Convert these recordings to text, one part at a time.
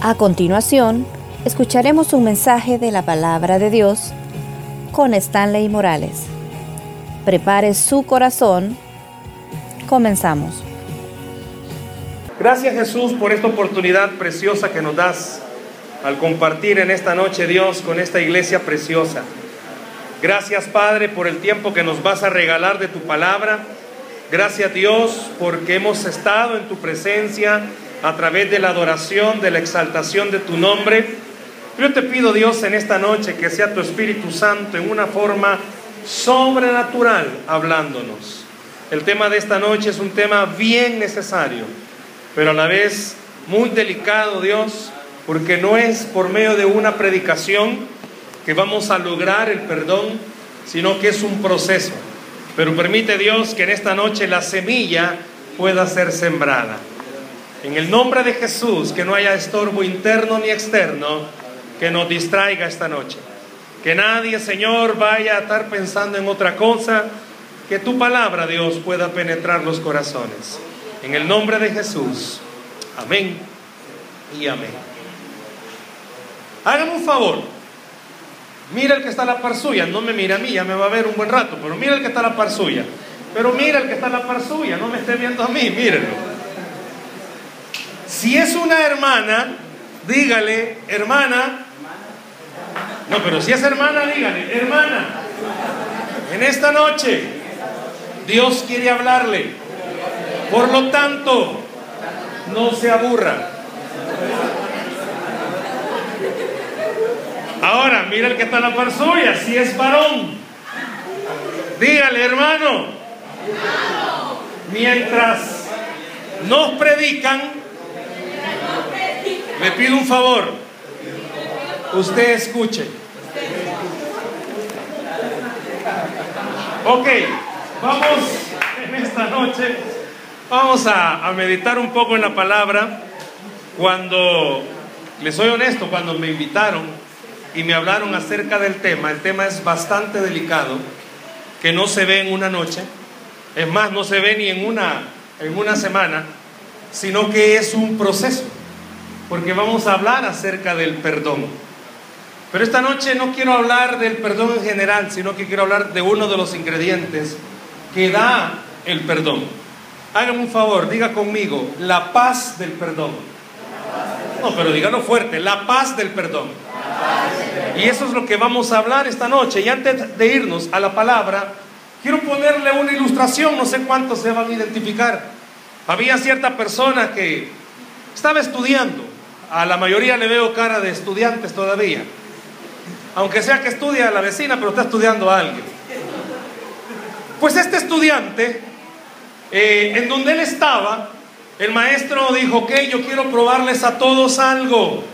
A continuación, escucharemos un mensaje de la palabra de Dios con Stanley Morales. Prepare su corazón. Comenzamos. Gracias Jesús por esta oportunidad preciosa que nos das al compartir en esta noche Dios con esta iglesia preciosa. Gracias Padre por el tiempo que nos vas a regalar de tu palabra. Gracias Dios porque hemos estado en tu presencia a través de la adoración, de la exaltación de tu nombre. Yo te pido Dios en esta noche que sea tu Espíritu Santo en una forma sobrenatural hablándonos. El tema de esta noche es un tema bien necesario, pero a la vez muy delicado, Dios, porque no es por medio de una predicación que vamos a lograr el perdón, sino que es un proceso. Pero permite Dios que en esta noche la semilla pueda ser sembrada. En el nombre de Jesús, que no haya estorbo interno ni externo que nos distraiga esta noche. Que nadie, Señor, vaya a estar pensando en otra cosa, que tu palabra, Dios, pueda penetrar los corazones. En el nombre de Jesús. Amén y amén. Hágame un favor. Mira el que está a la par suya, no me mira a mí, ya me va a ver un buen rato, pero mira el que está a la par suya. Pero mira el que está a la par suya, no me esté viendo a mí, mírenlo. Si es una hermana, dígale, hermana. No, pero si es hermana, dígale, hermana. En esta noche, Dios quiere hablarle. Por lo tanto, no se aburra. Ahora, mira el que está la par suya, si es varón. Dígale, hermano. Mientras nos predican, le pido un favor. Usted escuche. Ok, vamos en esta noche, vamos a, meditar un poco en la palabra. Cuando, les soy honesto, cuando me invitaron y me hablaron acerca del tema. El tema es bastante delicado, que no se ve en una noche, es más, no se ve ni en una, en una semana, sino que es un proceso, porque vamos a hablar acerca del perdón. Pero esta noche no quiero hablar del perdón en general, sino que quiero hablar de uno de los ingredientes que da el perdón. Hágame un favor, diga conmigo, la paz del perdón. No, pero dígalo fuerte, la paz del perdón. Y eso es lo que vamos a hablar esta noche. Y antes de irnos a la palabra, quiero ponerle una ilustración, no sé cuántos se van a identificar. Había cierta persona que estaba estudiando, a la mayoría le veo cara de estudiantes todavía, aunque sea que estudia a la vecina, pero está estudiando a alguien. Pues este estudiante, eh, en donde él estaba, el maestro dijo, ok, yo quiero probarles a todos algo.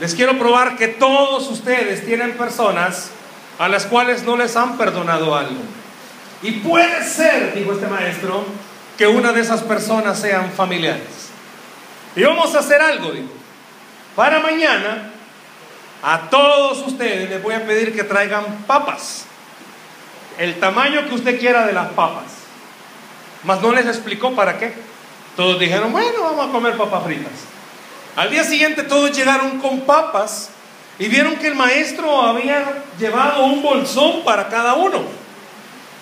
Les quiero probar que todos ustedes tienen personas a las cuales no les han perdonado algo. Y puede ser, dijo este maestro, que una de esas personas sean familiares. Y vamos a hacer algo, dijo. Para mañana, a todos ustedes les voy a pedir que traigan papas. El tamaño que usted quiera de las papas. Mas no les explicó para qué. Todos dijeron, bueno, vamos a comer papas fritas. Al día siguiente todos llegaron con papas y vieron que el maestro había llevado un bolsón para cada uno.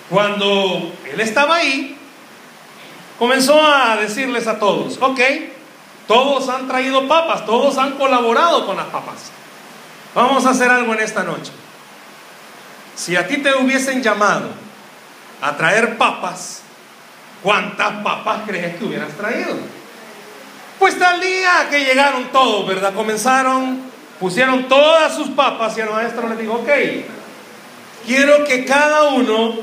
Cuando él estaba ahí, comenzó a decirles a todos, ok, todos han traído papas, todos han colaborado con las papas. Vamos a hacer algo en esta noche. Si a ti te hubiesen llamado a traer papas, ¿cuántas papas crees que hubieras traído? Pues tal día que llegaron todos, ¿verdad? Comenzaron, pusieron todas sus papas y el maestro les dijo, ok, quiero que cada uno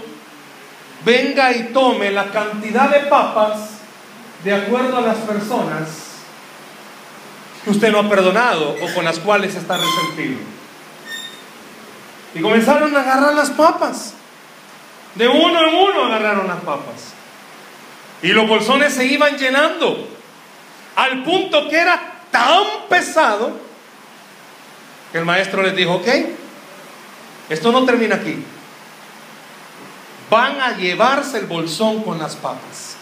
venga y tome la cantidad de papas de acuerdo a las personas que usted no ha perdonado o con las cuales está resentido. Y comenzaron a agarrar las papas. De uno en uno agarraron las papas. Y los bolsones se iban llenando al punto que era tan pesado que el maestro les dijo, ok, esto no termina aquí. Van a llevarse el bolsón con las papas.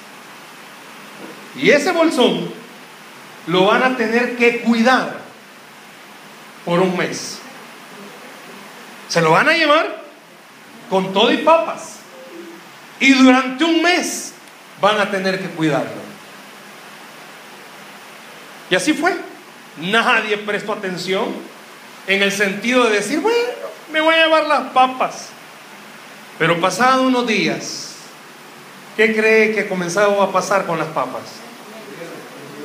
Y ese bolsón lo van a tener que cuidar por un mes. Se lo van a llevar con todo y papas. Y durante un mes van a tener que cuidarlo. Y así fue. Nadie prestó atención en el sentido de decir, bueno, me voy a llevar las papas. Pero pasados unos días, ¿qué cree que comenzaba a pasar con las papas?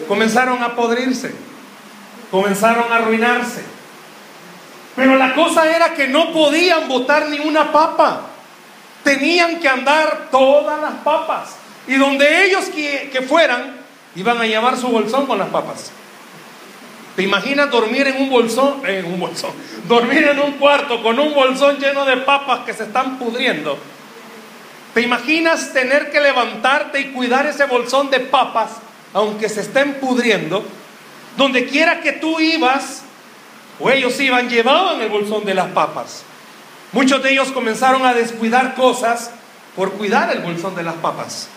Comenzaron a podrirse, comenzaron a arruinarse. Pero la cosa era que no podían botar ni una papa. Tenían que andar todas las papas. Y donde ellos que, fueran, iban a llevar su bolsón con las papas. ¿Te imaginas dormir en un bolsón, en un bolsón, dormir en un cuarto con un bolsón lleno de papas que se están pudriendo? ¿Te imaginas tener que levantarte y cuidar ese bolsón de papas, aunque se estén pudriendo? Donde quiera que tú ibas, o ellos iban, llevaban el bolsón de las papas. Muchos de ellos comenzaron a descuidar cosas por cuidar el bolsón de las papas.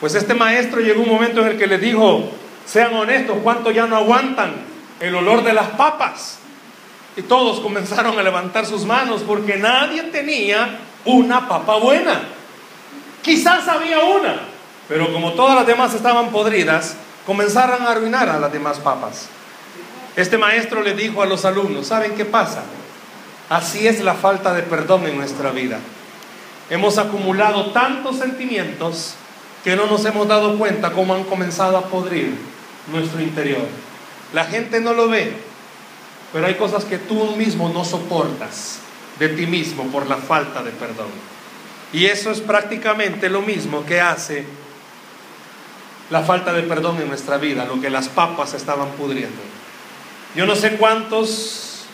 Pues este maestro llegó un momento en el que les dijo, sean honestos, ¿cuánto ya no aguantan el olor de las papas? Y todos comenzaron a levantar sus manos porque nadie tenía una papa buena. Quizás había una, pero como todas las demás estaban podridas, comenzaron a arruinar a las demás papas. Este maestro le dijo a los alumnos, ¿saben qué pasa? Así es la falta de perdón en nuestra vida. Hemos acumulado tantos sentimientos que no nos hemos dado cuenta cómo han comenzado a podrir nuestro interior. La gente no lo ve, pero hay cosas que tú mismo no soportas de ti mismo por la falta de perdón. Y eso es prácticamente lo mismo que hace la falta de perdón en nuestra vida, lo que las papas estaban pudriendo. Yo no sé cuántos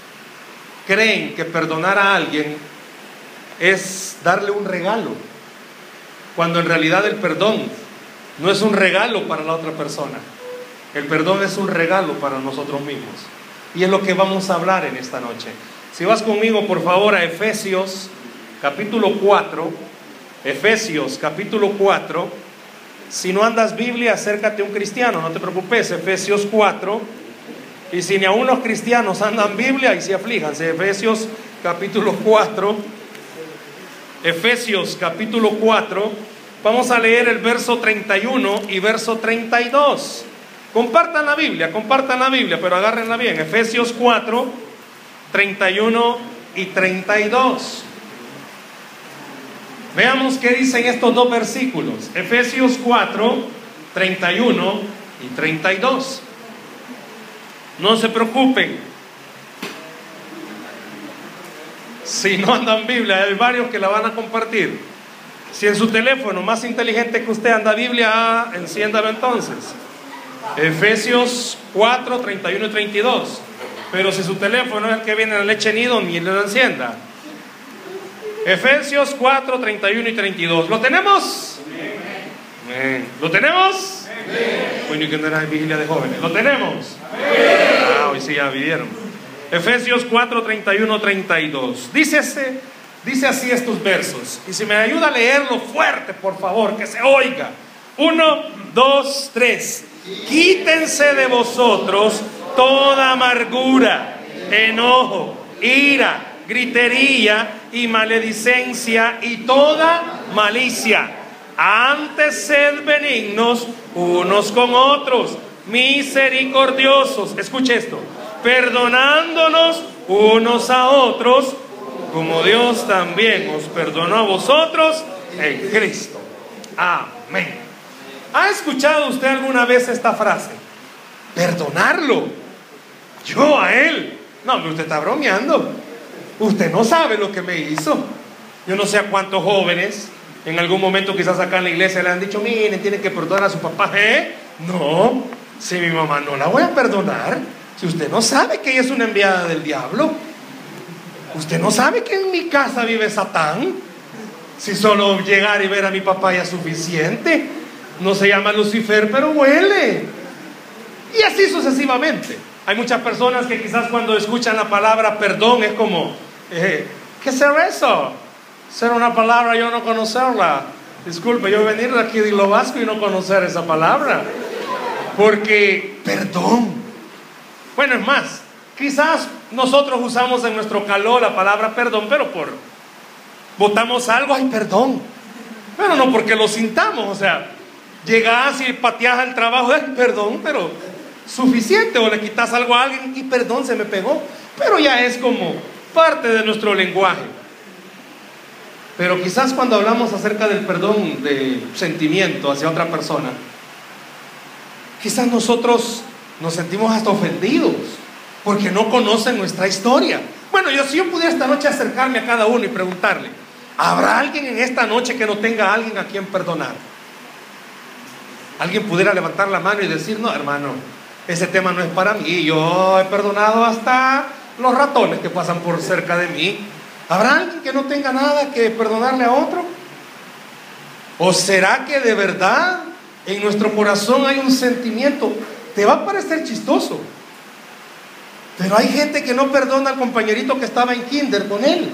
creen que perdonar a alguien es darle un regalo, cuando en realidad el perdón no es un regalo para la otra persona. El perdón es un regalo para nosotros mismos. Y es lo que vamos a hablar en esta noche. Si vas conmigo, por favor, a Efesios capítulo 4. Efesios capítulo 4. Si no andas Biblia, acércate a un cristiano, no te preocupes. Efesios 4. Y si ni aún los cristianos andan Biblia, y se aflijanse. Efesios capítulo 4. Efesios capítulo 4. Vamos a leer el verso 31 y verso 32. Compartan la Biblia, compartan la Biblia, pero agárrenla bien. Efesios 4, 31 y 32. Veamos qué dicen estos dos versículos. Efesios 4, 31 y 32. No se preocupen. Si no andan Biblia, hay varios que la van a compartir. Si en su teléfono más inteligente que usted anda Biblia, enciéndalo entonces. Efesios 4, 31 y 32. Pero si su teléfono es el que viene en la leche nido, ni lo encienda. Efesios 4, 31 y 32. ¿Lo tenemos? ¿Lo tenemos? Bueno, no era vigilia de jóvenes. ¿Lo tenemos? Ah, hoy sí ya vivieron. Efesios 4, 31, 32. Dice, dice así estos versos. Y si me ayuda a leerlo fuerte, por favor, que se oiga. Uno, dos, tres. Quítense de vosotros toda amargura, enojo, ira, gritería y maledicencia y toda malicia. Antes sed benignos unos con otros, misericordiosos. Escuche esto, perdonándonos unos a otros, como Dios también os perdonó a vosotros en Cristo. Amén. ¿Ha escuchado usted alguna vez esta frase? Perdonarlo. Yo a él. No, usted está bromeando. Usted no sabe lo que me hizo. Yo no sé a cuántos jóvenes en algún momento quizás acá en la iglesia le han dicho, miren, tienen que perdonar a su papá. ¿Eh? No, si mi mamá no la voy a perdonar, si usted no sabe que ella es una enviada del diablo, usted no sabe que en mi casa vive Satán, si solo llegar y ver a mi papá ya es suficiente. No se llama Lucifer, pero huele. Y así sucesivamente. Hay muchas personas que quizás cuando escuchan la palabra perdón es como, ¿qué será eso? Ser una palabra yo no conocerla. Disculpe, yo venir aquí de lo vasco y no conocer esa palabra. Porque, perdón. Bueno, es más, quizás nosotros usamos en nuestro calor la palabra perdón, pero por votamos algo, ay, perdón. Pero no porque lo sintamos, o sea, llegas y pateas al trabajo, ay, perdón, pero suficiente, o le quitas algo a alguien y perdón, se me pegó. Pero ya es como parte de nuestro lenguaje. Pero quizás cuando hablamos acerca del perdón de sentimiento hacia otra persona, quizás nosotros nos sentimos hasta ofendidos porque no conocen nuestra historia. Bueno, yo si yo pudiera esta noche acercarme a cada uno y preguntarle, ¿habrá alguien en esta noche que no tenga a alguien a quien perdonar? Alguien pudiera levantar la mano y decir, no, hermano, ese tema no es para mí. Yo he perdonado hasta los ratones que pasan por cerca de mí. ¿Habrá alguien que no tenga nada que perdonarle a otro? ¿O será que de verdad en nuestro corazón hay un sentimiento? Te va a parecer chistoso. Pero hay gente que no perdona al compañerito que estaba en kinder con él.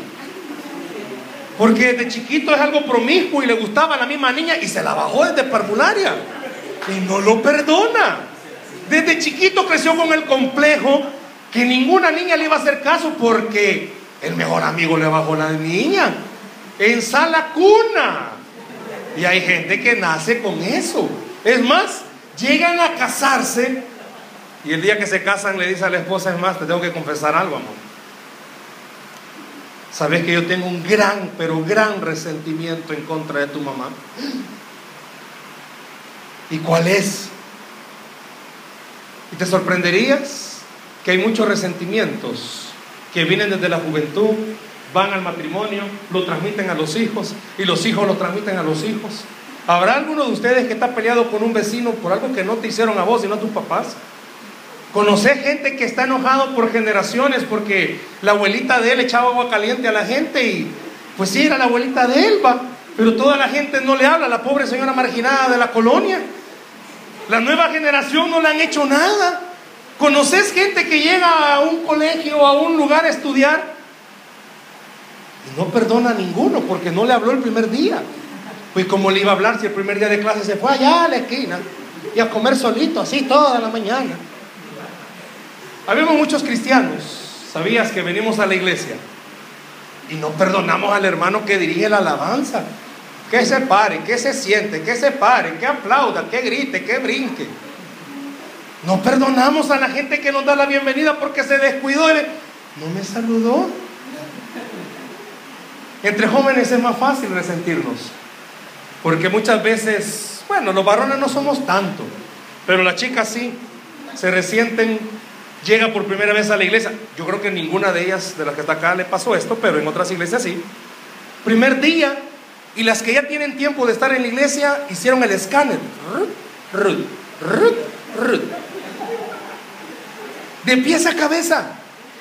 Porque de chiquito es algo promiscuo y le gustaba a la misma niña y se la bajó desde parvularia. Y no lo perdona. Desde chiquito creció con el complejo que ninguna niña le iba a hacer caso porque el mejor amigo le bajó la niña. En sala cuna. Y hay gente que nace con eso. Es más, llegan a casarse y el día que se casan le dice a la esposa, es más, te tengo que confesar algo, amor. Sabes que yo tengo un gran, pero gran resentimiento en contra de tu mamá. ¿Y cuál es? Y te sorprenderías que hay muchos resentimientos que vienen desde la juventud, van al matrimonio, lo transmiten a los hijos y los hijos lo transmiten a los hijos. ¿Habrá alguno de ustedes que está peleado con un vecino por algo que no te hicieron a vos y no a tus papás? Conocer gente que está enojado por generaciones porque la abuelita de él echaba agua caliente a la gente y pues sí, era la abuelita de él, va, pero toda la gente no le habla, la pobre señora marginada de la colonia. La nueva generación no le han hecho nada. ¿Conoces gente que llega a un colegio o a un lugar a estudiar y no perdona a ninguno porque no le habló el primer día? Pues como le iba a hablar si el primer día de clase se fue allá a la esquina y a comer solito, así toda la mañana. Habemos muchos cristianos, sabías que venimos a la iglesia y no perdonamos al hermano que dirige la alabanza. Que se pare, que se siente, que se pare, que aplauda, que grite, que brinque. No perdonamos a la gente que nos da la bienvenida porque se descuidó no me saludó. Entre jóvenes es más fácil resentirnos. Porque muchas veces, bueno, los varones no somos tanto, pero las chicas sí, se resienten, llega por primera vez a la iglesia. Yo creo que ninguna de ellas, de las que está acá, le pasó esto, pero en otras iglesias sí. Primer día, y las que ya tienen tiempo de estar en la iglesia, hicieron el escáner. De pies a cabeza.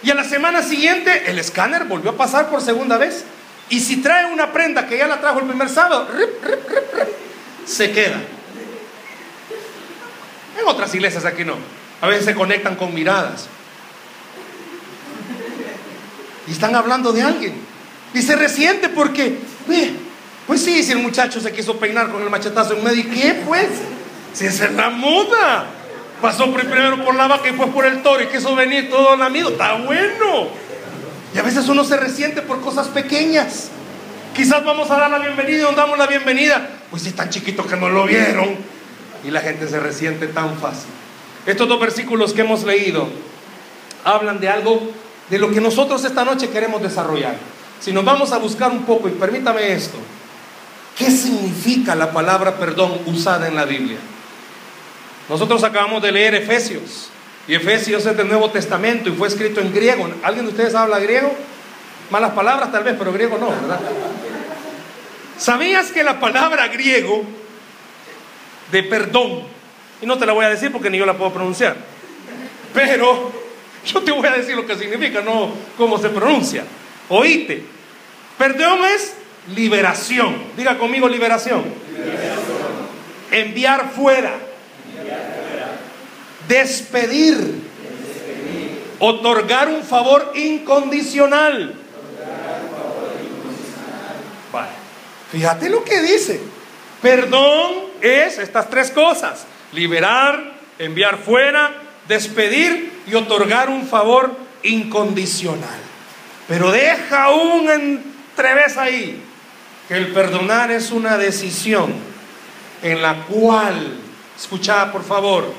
Y a la semana siguiente, el escáner volvió a pasar por segunda vez. Y si trae una prenda que ya la trajo el primer sábado, se queda. En otras iglesias aquí no. A veces se conectan con miradas. Y están hablando de alguien. Y se resiente porque, pues sí, si el muchacho se quiso peinar con el machetazo en medio, ¿y qué pues? Si es la moda. Pasó primero por la vaca y después por el toro y quiso venir todo amigo Está bueno. Y a veces uno se resiente por cosas pequeñas. Quizás vamos a dar la bienvenida y nos damos la bienvenida. Pues es tan chiquito que no lo vieron. Y la gente se resiente tan fácil. Estos dos versículos que hemos leído hablan de algo de lo que nosotros esta noche queremos desarrollar. Si nos vamos a buscar un poco, y permítame esto, ¿qué significa la palabra perdón usada en la Biblia? Nosotros acabamos de leer Efesios, y Efesios es del Nuevo Testamento y fue escrito en griego. ¿Alguien de ustedes habla griego? Malas palabras tal vez, pero griego no, ¿verdad? ¿Sabías que la palabra griego de perdón, y no te la voy a decir porque ni yo la puedo pronunciar, pero yo te voy a decir lo que significa, no cómo se pronuncia. Oíste, perdón es liberación. Diga conmigo liberación. Enviar fuera. Despedir. Otorgar un favor incondicional. Fíjate lo que dice. Perdón es estas tres cosas. Liberar, enviar fuera, despedir y otorgar un favor incondicional. Pero deja un entrevés ahí, que el perdonar es una decisión en la cual, escuchad por favor,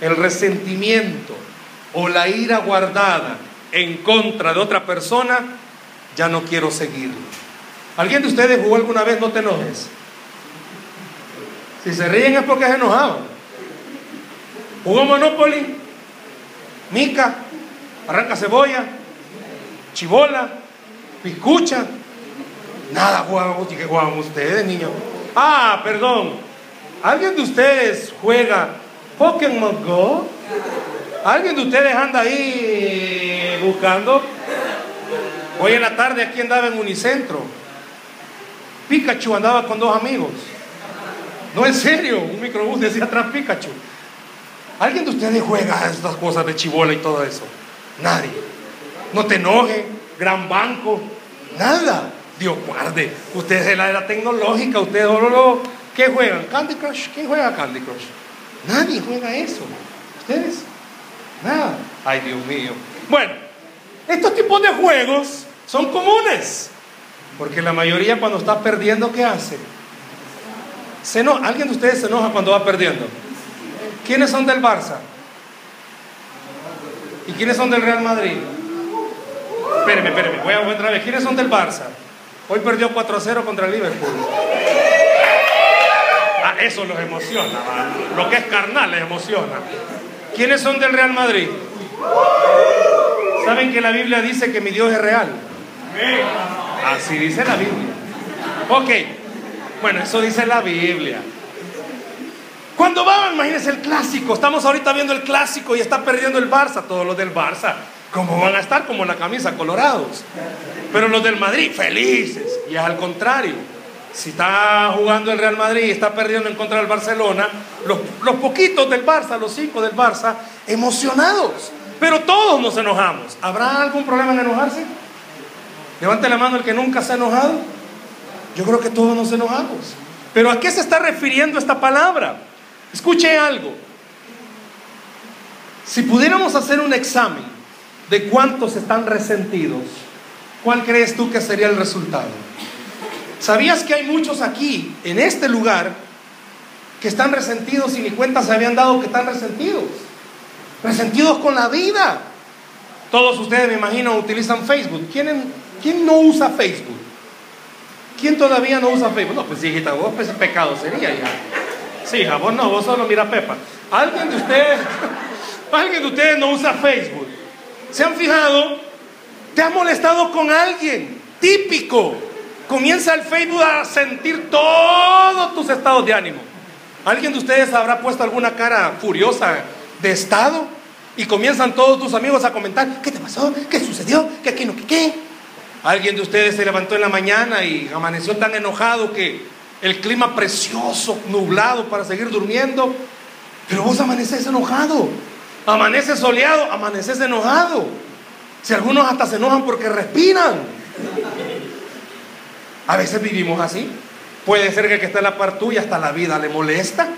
el resentimiento o la ira guardada en contra de otra persona, ya no quiero seguirlo. ¿Alguien de ustedes jugó alguna vez No te enojes? Si se ríen es porque se enojaban. ¿Jugó Monopoly? Mica, arranca cebolla, chibola, piscucha. Nada jugaban, que jugaban ustedes, niños? Ah, perdón. ¿Alguien de ustedes juega Pokémon Go? ¿Alguien de ustedes anda ahí buscando? Hoy en la tarde aquí andaba en Unicentro. Pikachu andaba con dos amigos. No, en serio, un microbús decía atrás Pikachu. ¿Alguien de ustedes juega estas cosas de chibola y todo eso? Nadie. No te enoje, gran banco, nada. Dios guarde. Ustedes de la era tecnológica, ustedes solo ¿Qué juegan? Candy Crush. ¿Quién juega Candy Crush? Nadie juega eso. ¿Ustedes? Nada. Ay, Dios mío. Bueno, estos tipos de juegos son comunes. Porque la mayoría cuando está perdiendo, ¿qué hace? Se ¿Alguien de ustedes se enoja cuando va perdiendo? ¿Quiénes son del Barça? ¿Y quiénes son del Real Madrid? Espérenme, espérenme, voy a otra vez. ¿Quiénes son del Barça? Hoy perdió 4-0 contra el Liverpool. Ah, eso los emociona, lo que es carnal les emociona. ¿Quiénes son del Real Madrid? ¿Saben que la Biblia dice que mi Dios es real? Así dice la Biblia. Ok, bueno, eso dice la Biblia. Cuando va, imagínense el clásico, estamos ahorita viendo el clásico y está perdiendo el Barça, todos los del Barça, ¿cómo van a estar como la camisa colorados? Pero los del Madrid, felices, y es al contrario. Si está jugando el Real Madrid y está perdiendo en contra del Barcelona, los, los poquitos del Barça, los cinco del Barça, emocionados. Pero todos nos enojamos. ¿Habrá algún problema en enojarse? Levante la mano el que nunca se ha enojado. Yo creo que todos nos enojamos. Pero ¿a qué se está refiriendo esta palabra? Escuche algo. Si pudiéramos hacer un examen de cuántos están resentidos, ¿cuál crees tú que sería el resultado? ¿Sabías que hay muchos aquí, en este lugar, que están resentidos y ni cuenta se habían dado que están resentidos? Resentidos con la vida. Todos ustedes, me imagino, utilizan Facebook. ¿Quién, no usa Facebook? ¿Quién todavía no usa Facebook? No, pues hijita, vos pues pecado sería, hija. Sí, hija, vos no, vos solo mira Pepa. ¿Alguien de ustedes, alguien de ustedes no usa Facebook? ¿Se han fijado? ¿Te ha molestado con alguien? Típico. Comienza el Facebook a sentir todos tus estados de ánimo. ¿Alguien de ustedes habrá puesto alguna cara furiosa de estado? Y comienzan todos tus amigos a comentar, ¿qué te pasó? ¿Qué sucedió? ¿Qué, qué, no, qué, qué? Alguien de ustedes se levantó en la mañana y amaneció tan enojado que el clima precioso, nublado para seguir durmiendo, pero vos amaneces enojado, amaneces soleado, amaneces enojado. Si algunos hasta se enojan porque respiran. A veces vivimos así. Puede ser que el que está en la par tuya hasta la vida le molesta.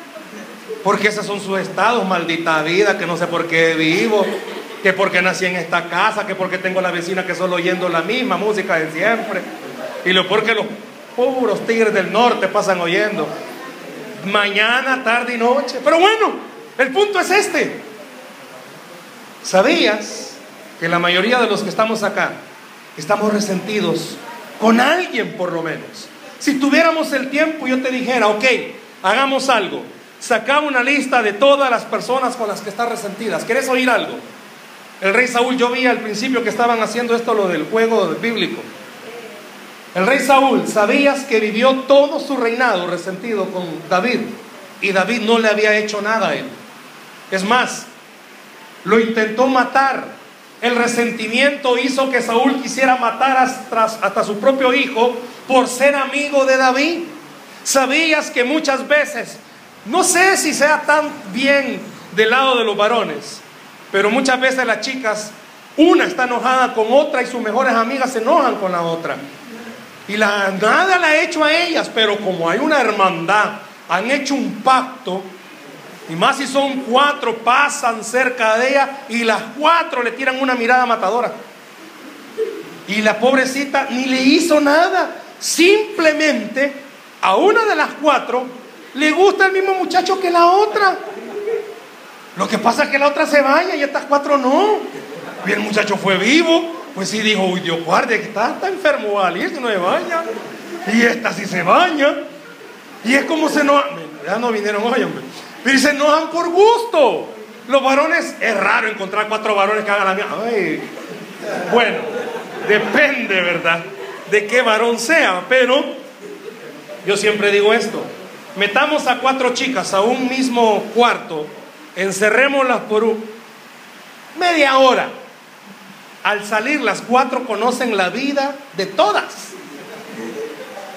Porque esos son sus estados, maldita vida, que no sé por qué vivo, que porque nací en esta casa, que porque tengo la vecina que solo oyendo la misma música de siempre. Y lo porque los puros tigres del norte pasan oyendo. Mañana, tarde y noche. Pero bueno, el punto es este. ¿Sabías que la mayoría de los que estamos acá estamos resentidos con alguien por lo menos? Si tuviéramos el tiempo, yo te dijera, ok, hagamos algo sacaba una lista de todas las personas con las que está resentidas. ¿Quieres oír algo? El rey Saúl, yo vi al principio que estaban haciendo esto, lo del juego bíblico. El rey Saúl, ¿sabías que vivió todo su reinado resentido con David? Y David no le había hecho nada a él. Es más, lo intentó matar. El resentimiento hizo que Saúl quisiera matar hasta, hasta su propio hijo por ser amigo de David. ¿Sabías que muchas veces no sé si sea tan bien del lado de los varones, pero muchas veces las chicas, una está enojada con otra y sus mejores amigas se enojan con la otra. Y la, nada la ha hecho a ellas, pero como hay una hermandad, han hecho un pacto, Y más si son cuatro, pasan cerca de ella y las cuatro le tiran una mirada matadora. Y la pobrecita ni le hizo nada. Simplemente a una de las cuatro le gusta el mismo muchacho que la otra. Lo que pasa es que la otra se baña y estas cuatro no. Y el muchacho fue vivo. Pues sí dijo, uy Dios guarde, que está, está enfermo, va a salir si no se baña. Y esta sí se baña. Y es como se nos... Ya no vinieron hoy, hombre. Pero se enojan por gusto. Los varones, es raro encontrar cuatro varones que hagan la misma. Bueno, depende, ¿verdad? De qué varón sea. Pero yo siempre digo esto. Metamos a cuatro chicas a un mismo cuarto, encerrémoslas por media hora. Al salir las cuatro conocen la vida de todas.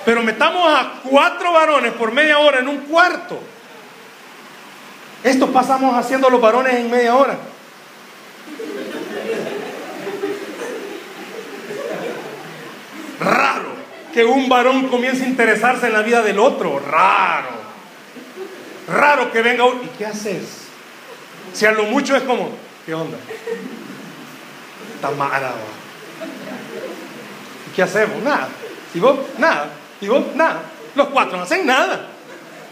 Pero metamos a cuatro varones por media hora en un cuarto. Esto pasamos haciendo los varones en media hora. Raro que un varón comience a interesarse en la vida del otro. Raro. Raro que venga un... ¿Y qué haces? Si a lo mucho es como, ¿qué onda? Tamara. ¿Y qué hacemos? Nada. ¿Y vos? Nada. ¿Y vos? Nada. Los cuatro no hacen nada.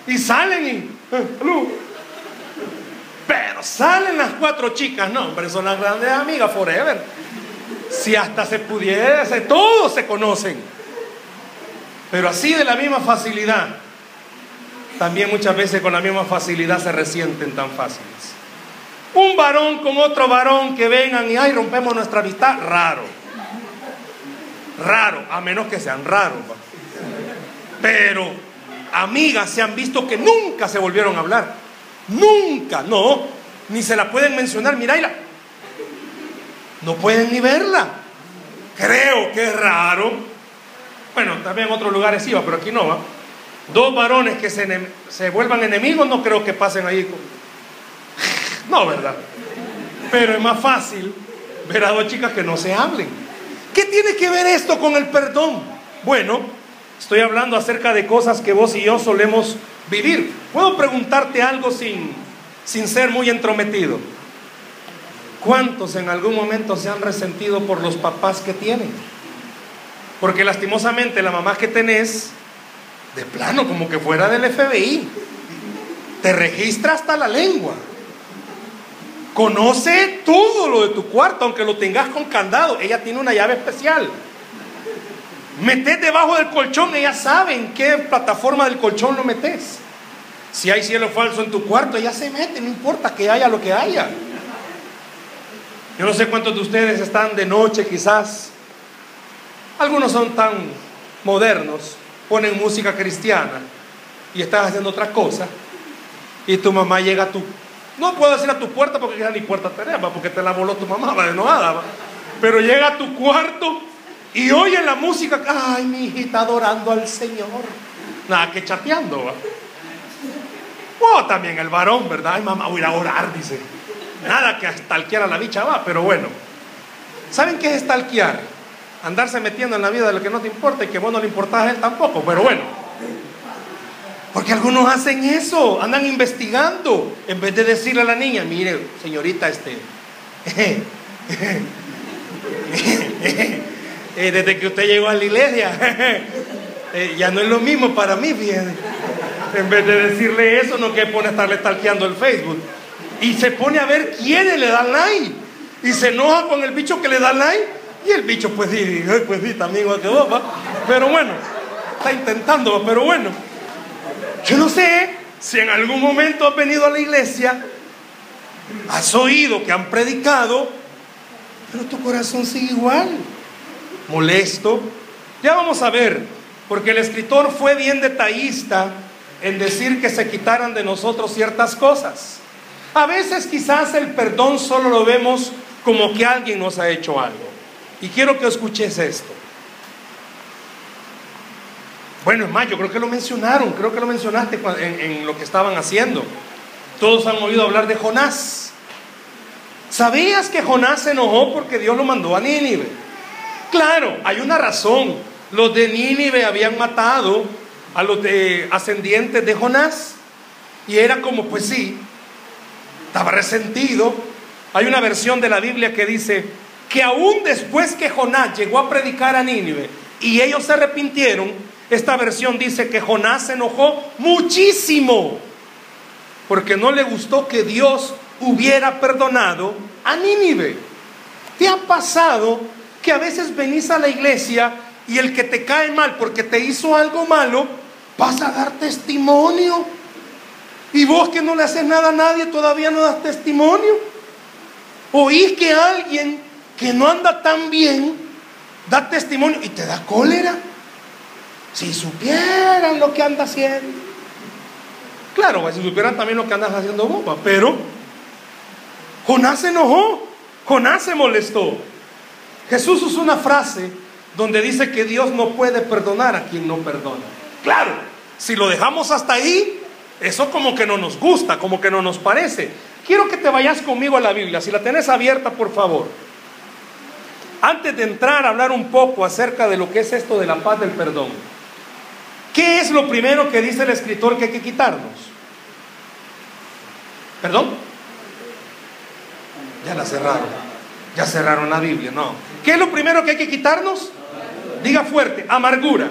Y salen y... Eh, Pero salen las cuatro chicas, no, hombre, son las grandes amigas forever. Si hasta se pudiese, todos se conocen. Pero así de la misma facilidad, también muchas veces con la misma facilidad se resienten tan fáciles. Un varón con otro varón que vengan y ay, rompemos nuestra amistad, raro. Raro, a menos que sean raros. Pero amigas se han visto que nunca se volvieron a hablar. Nunca, no, ni se la pueden mencionar. Miraila, no pueden ni verla. Creo que es raro. Bueno, también en otros lugares iba, pero aquí no va. Dos varones que se, se vuelvan enemigos, no creo que pasen ahí. No, ¿verdad? Pero es más fácil ver a dos chicas que no se hablen. ¿Qué tiene que ver esto con el perdón? Bueno, estoy hablando acerca de cosas que vos y yo solemos vivir. Puedo preguntarte algo sin, sin ser muy entrometido. ¿Cuántos en algún momento se han resentido por los papás que tienen? Porque lastimosamente la mamá que tenés, de plano, como que fuera del FBI, te registra hasta la lengua. Conoce todo lo de tu cuarto, aunque lo tengas con candado. Ella tiene una llave especial. Metes debajo del colchón, ella sabe en qué plataforma del colchón lo metes. Si hay cielo falso en tu cuarto, ella se mete, no importa que haya lo que haya. Yo no sé cuántos de ustedes están de noche quizás. Algunos son tan modernos, ponen música cristiana y estás haciendo otra cosa y tu mamá llega a tu... No puedo decir a tu puerta porque ya ni puerta tenemos, porque te la voló tu mamá, va enojada. Pero llega a tu cuarto y oye la música. Ay, mi hijita adorando al Señor. Nada que chateando, ¿va? Oh, también el varón, ¿verdad? Ay, mamá, voy a orar, dice. Nada que estalquear a la bicha va, pero bueno. ¿Saben qué es estalquear? Andarse metiendo en la vida de lo que no te importa y que vos no le importás a él tampoco, pero bueno. Porque algunos hacen eso, andan investigando, en vez de decirle a la niña, mire, señorita, este, eh, desde que usted llegó a la iglesia, eh, ya no es lo mismo para mí, fíjense. En vez de decirle eso, no que pone a estarle talqueando el Facebook. Y se pone a ver quiénes le dan like. Y se enoja con el bicho que le da like. Y el bicho, pues sí, pues sí, también va que vos, Pero bueno, está intentando, pero bueno. Yo no sé si en algún momento has venido a la iglesia, has oído que han predicado, pero tu corazón sigue igual, molesto. Ya vamos a ver, porque el escritor fue bien detallista en decir que se quitaran de nosotros ciertas cosas. A veces quizás el perdón solo lo vemos como que alguien nos ha hecho algo. Y quiero que escuches esto. Bueno, es más, yo creo que lo mencionaron, creo que lo mencionaste en, en lo que estaban haciendo. Todos han oído hablar de Jonás. ¿Sabías que Jonás se enojó porque Dios lo mandó a Nínive? Claro, hay una razón. Los de Nínive habían matado a los de ascendientes de Jonás. Y era como, pues sí, estaba resentido. Hay una versión de la Biblia que dice que aún después que Jonás llegó a predicar a Nínive y ellos se arrepintieron, esta versión dice que Jonás se enojó muchísimo porque no le gustó que Dios hubiera perdonado a Nínive. ¿Te ha pasado que a veces venís a la iglesia y el que te cae mal porque te hizo algo malo, vas a dar testimonio? Y vos que no le haces nada a nadie todavía no das testimonio. Oís que alguien que no anda tan bien da testimonio y te da cólera. Si supieran lo que anda haciendo. Claro, pues, si supieran también lo que andas haciendo vos, pero Jonás se enojó, Jonás se molestó. Jesús usa una frase donde dice que Dios no puede perdonar a quien no perdona. Claro, si lo dejamos hasta ahí, eso como que no nos gusta, como que no nos parece. Quiero que te vayas conmigo a la Biblia, si la tenés abierta, por favor. Antes de entrar a hablar un poco acerca de lo que es esto de la paz del perdón, ¿qué es lo primero que dice el escritor que hay que quitarnos? ¿Perdón? Ya la cerraron. Ya cerraron la Biblia, no. ¿Qué es lo primero que hay que quitarnos? Diga fuerte, amargura.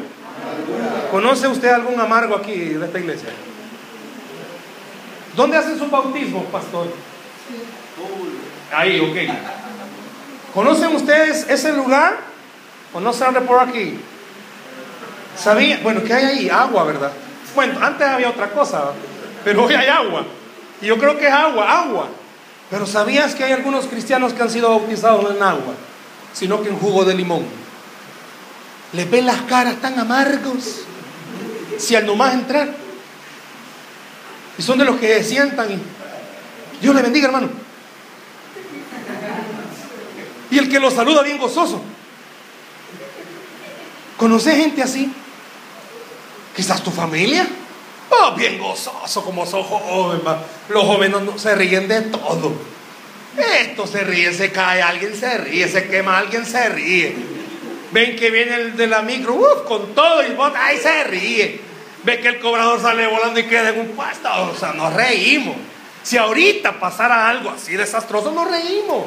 ¿Conoce usted algún amargo aquí de esta iglesia? ¿Dónde hacen su bautismo, pastor? Ahí, ok. ¿Conocen ustedes ese lugar? ¿O no se abre por aquí? ¿Sabía? Bueno, ¿qué hay ahí? Agua, ¿verdad? Bueno, antes había otra cosa, pero hoy hay agua. Y yo creo que es agua, agua. Pero ¿sabías que hay algunos cristianos que han sido bautizados no en agua, sino que en jugo de limón? Les ven las caras tan amargos si al nomás entrar. Y son de los que sientan y Dios le bendiga, hermano. Y el que lo saluda bien gozoso. ¿Conoces gente así? Quizás tu familia. Oh, bien gozoso como sos joven. Los jóvenes no, se ríen de todo. Esto se ríe, se cae, alguien se ríe, se quema, alguien se ríe. Ven que viene el de la micro, uf, con todo y vos, ahí se ríe. Ve que el cobrador sale volando y queda en un puesto. O sea, nos reímos. Si ahorita pasara algo así desastroso, nos reímos.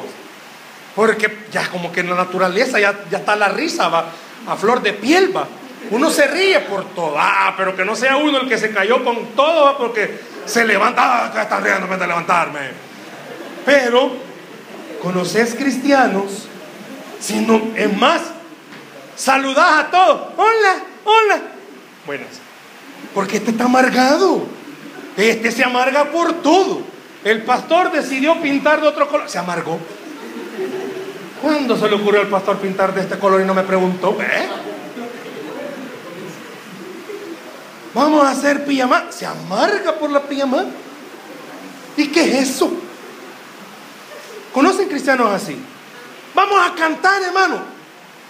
Porque ya como que en la naturaleza ya, ya está la risa, va a flor de piel, va. Uno se ríe por todo, ah, pero que no sea uno el que se cayó con todo, porque se levanta, ah, está riendo de levantarme. Pero, conoces cristianos, sino, es más, saludás a todos, hola, hola. Buenas. Porque este está amargado. Este se amarga por todo. El pastor decidió pintar de otro color. Se amargó. ¿Cuándo se le ocurrió al pastor pintar de este color y no me preguntó? ¿Eh? Vamos a hacer pijamá. Se amarga por la pijamá. ¿Y qué es eso? ¿Conocen cristianos así? Vamos a cantar, hermano.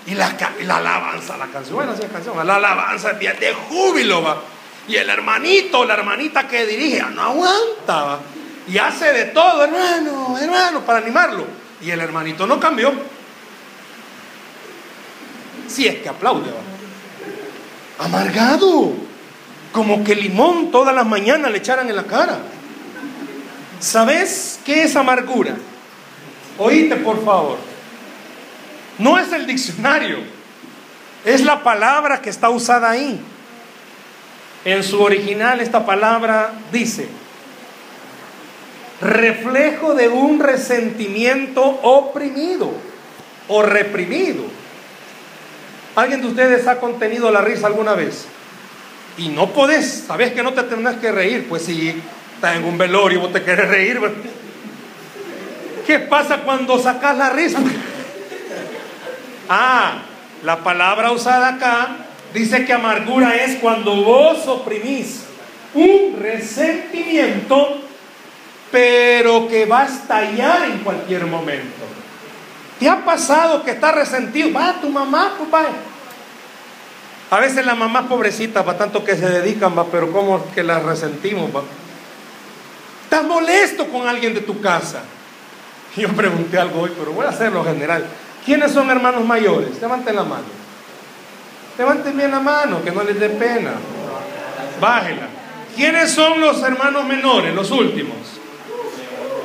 Y la, la alabanza, la canción, bueno, la canción, la alabanza es de júbilo, va. Y el hermanito, la hermanita que dirige, no aguanta, Y hace de todo, hermano, hermano, para animarlo. Y el hermanito no cambió. Si es que aplaude, va. Amargado. Como que limón todas las mañanas le echaran en la cara. ¿Sabes qué es amargura? Oíste, por favor. No es el diccionario. Es la palabra que está usada ahí. En su original esta palabra dice, reflejo de un resentimiento oprimido o reprimido. ¿Alguien de ustedes ha contenido la risa alguna vez? Y no podés, sabes que no te tendrás que reír, pues si estás en un velorio y vos te querés reír. ¿Qué pasa cuando sacas la risa? Ah, la palabra usada acá dice que amargura es cuando vos oprimís un resentimiento, pero que va a estallar en cualquier momento. ¿Te ha pasado que estás resentido? Va, tu mamá, papá. A veces la mamá pobrecita, va tanto que se dedican, va, pero como que las resentimos. Estás molesto con alguien de tu casa. Yo pregunté algo hoy, pero voy a hacerlo general. ¿Quiénes son hermanos mayores? Levanten la mano. Levanten bien la mano, que no les dé pena. Bájela. ¿Quiénes son los hermanos menores, los últimos?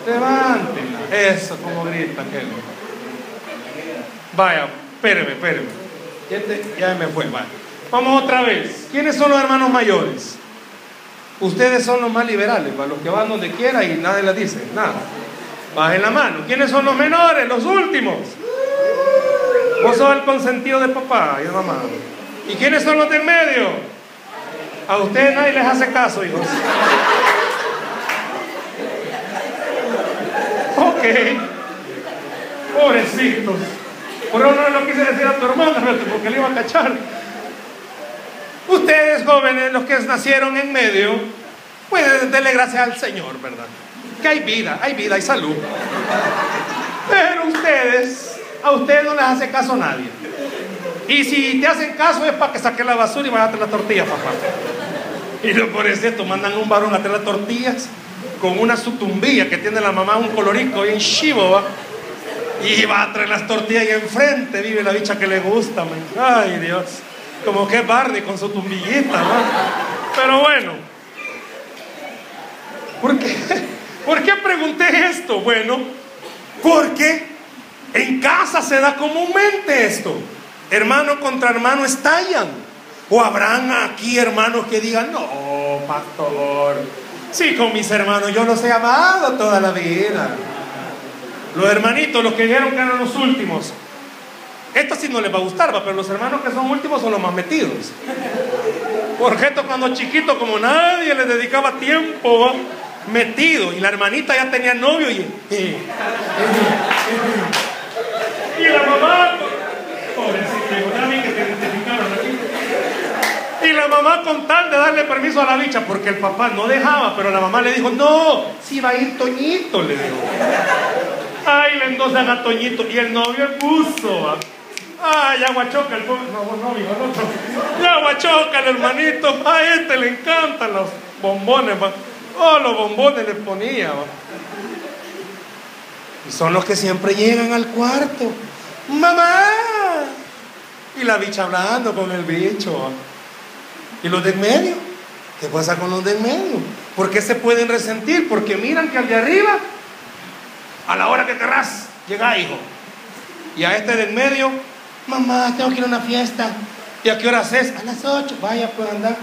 Levántela. Eso, como grita aquel. Vaya, espéreme, espéreme. Este ya me fue, vaya. Vamos otra vez. ¿Quiénes son los hermanos mayores? Ustedes son los más liberales, para los que van donde quiera y nadie les dice nada. Bajen la mano. ¿Quiénes son los menores? Los últimos. Vos sos el consentido de papá y de mamá. ¿Y quiénes son los del medio? A ustedes nadie les hace caso, hijos. Ok. Pobrecitos. Por eso no lo quise decir a tu hermana, porque le iba a cachar. Ustedes jóvenes, los que nacieron en medio, pueden darle gracias al Señor, ¿verdad? Que hay vida, hay vida, hay salud. Pero ustedes, a ustedes no les hace caso nadie. Y si te hacen caso es para que saques la basura y vayas a traer la tortilla, papá. Y lo por eso mandan un varón a traer las tortillas con una sutumbilla que tiene la mamá, un colorico bien chivo, ¿va? Y va a traer las tortillas y enfrente vive la bicha que le gusta, man. Ay, Dios. Como que Barney con su tumbillita, ¿no? Pero bueno. ¿Por qué? ¿Por qué pregunté esto? Bueno, porque en casa se da comúnmente esto. Hermano contra hermano estallan. O habrán aquí hermanos que digan, no, pastor. Sí, con mis hermanos yo los he amado toda la vida. Los hermanitos, los que dijeron que eran los últimos. Esto sí no les va a gustar, pero los hermanos que son últimos son los más metidos. Porque esto cuando chiquito, como nadie le dedicaba tiempo, metido. Y la hermanita ya tenía novio y. Y la mamá. Pobrecita, que te identificaron aquí. Y la mamá con tal de darle permiso a la bicha, porque el papá no dejaba, pero la mamá le dijo, no, si va a ir Toñito, le dijo. Ay, le endosan a Toñito. Y el novio puso. Ay, aguachoca el. No, no, hijo, no, no. Ya el hermanito. A este le encantan los bombones. Oh, los bombones le ponía. Y son los que siempre llegan al cuarto. ¡Mamá! Y la bicha hablando con el bicho. ¿Y los del medio? ¿Qué pasa con los del medio? ¿Por qué se pueden resentir? Porque miran que al de arriba, a la hora que querrás, llega hijo. Y a este del medio, mamá, tengo que ir a una fiesta. ¿Y a qué hora es? A las 8. Vaya, puedo andar.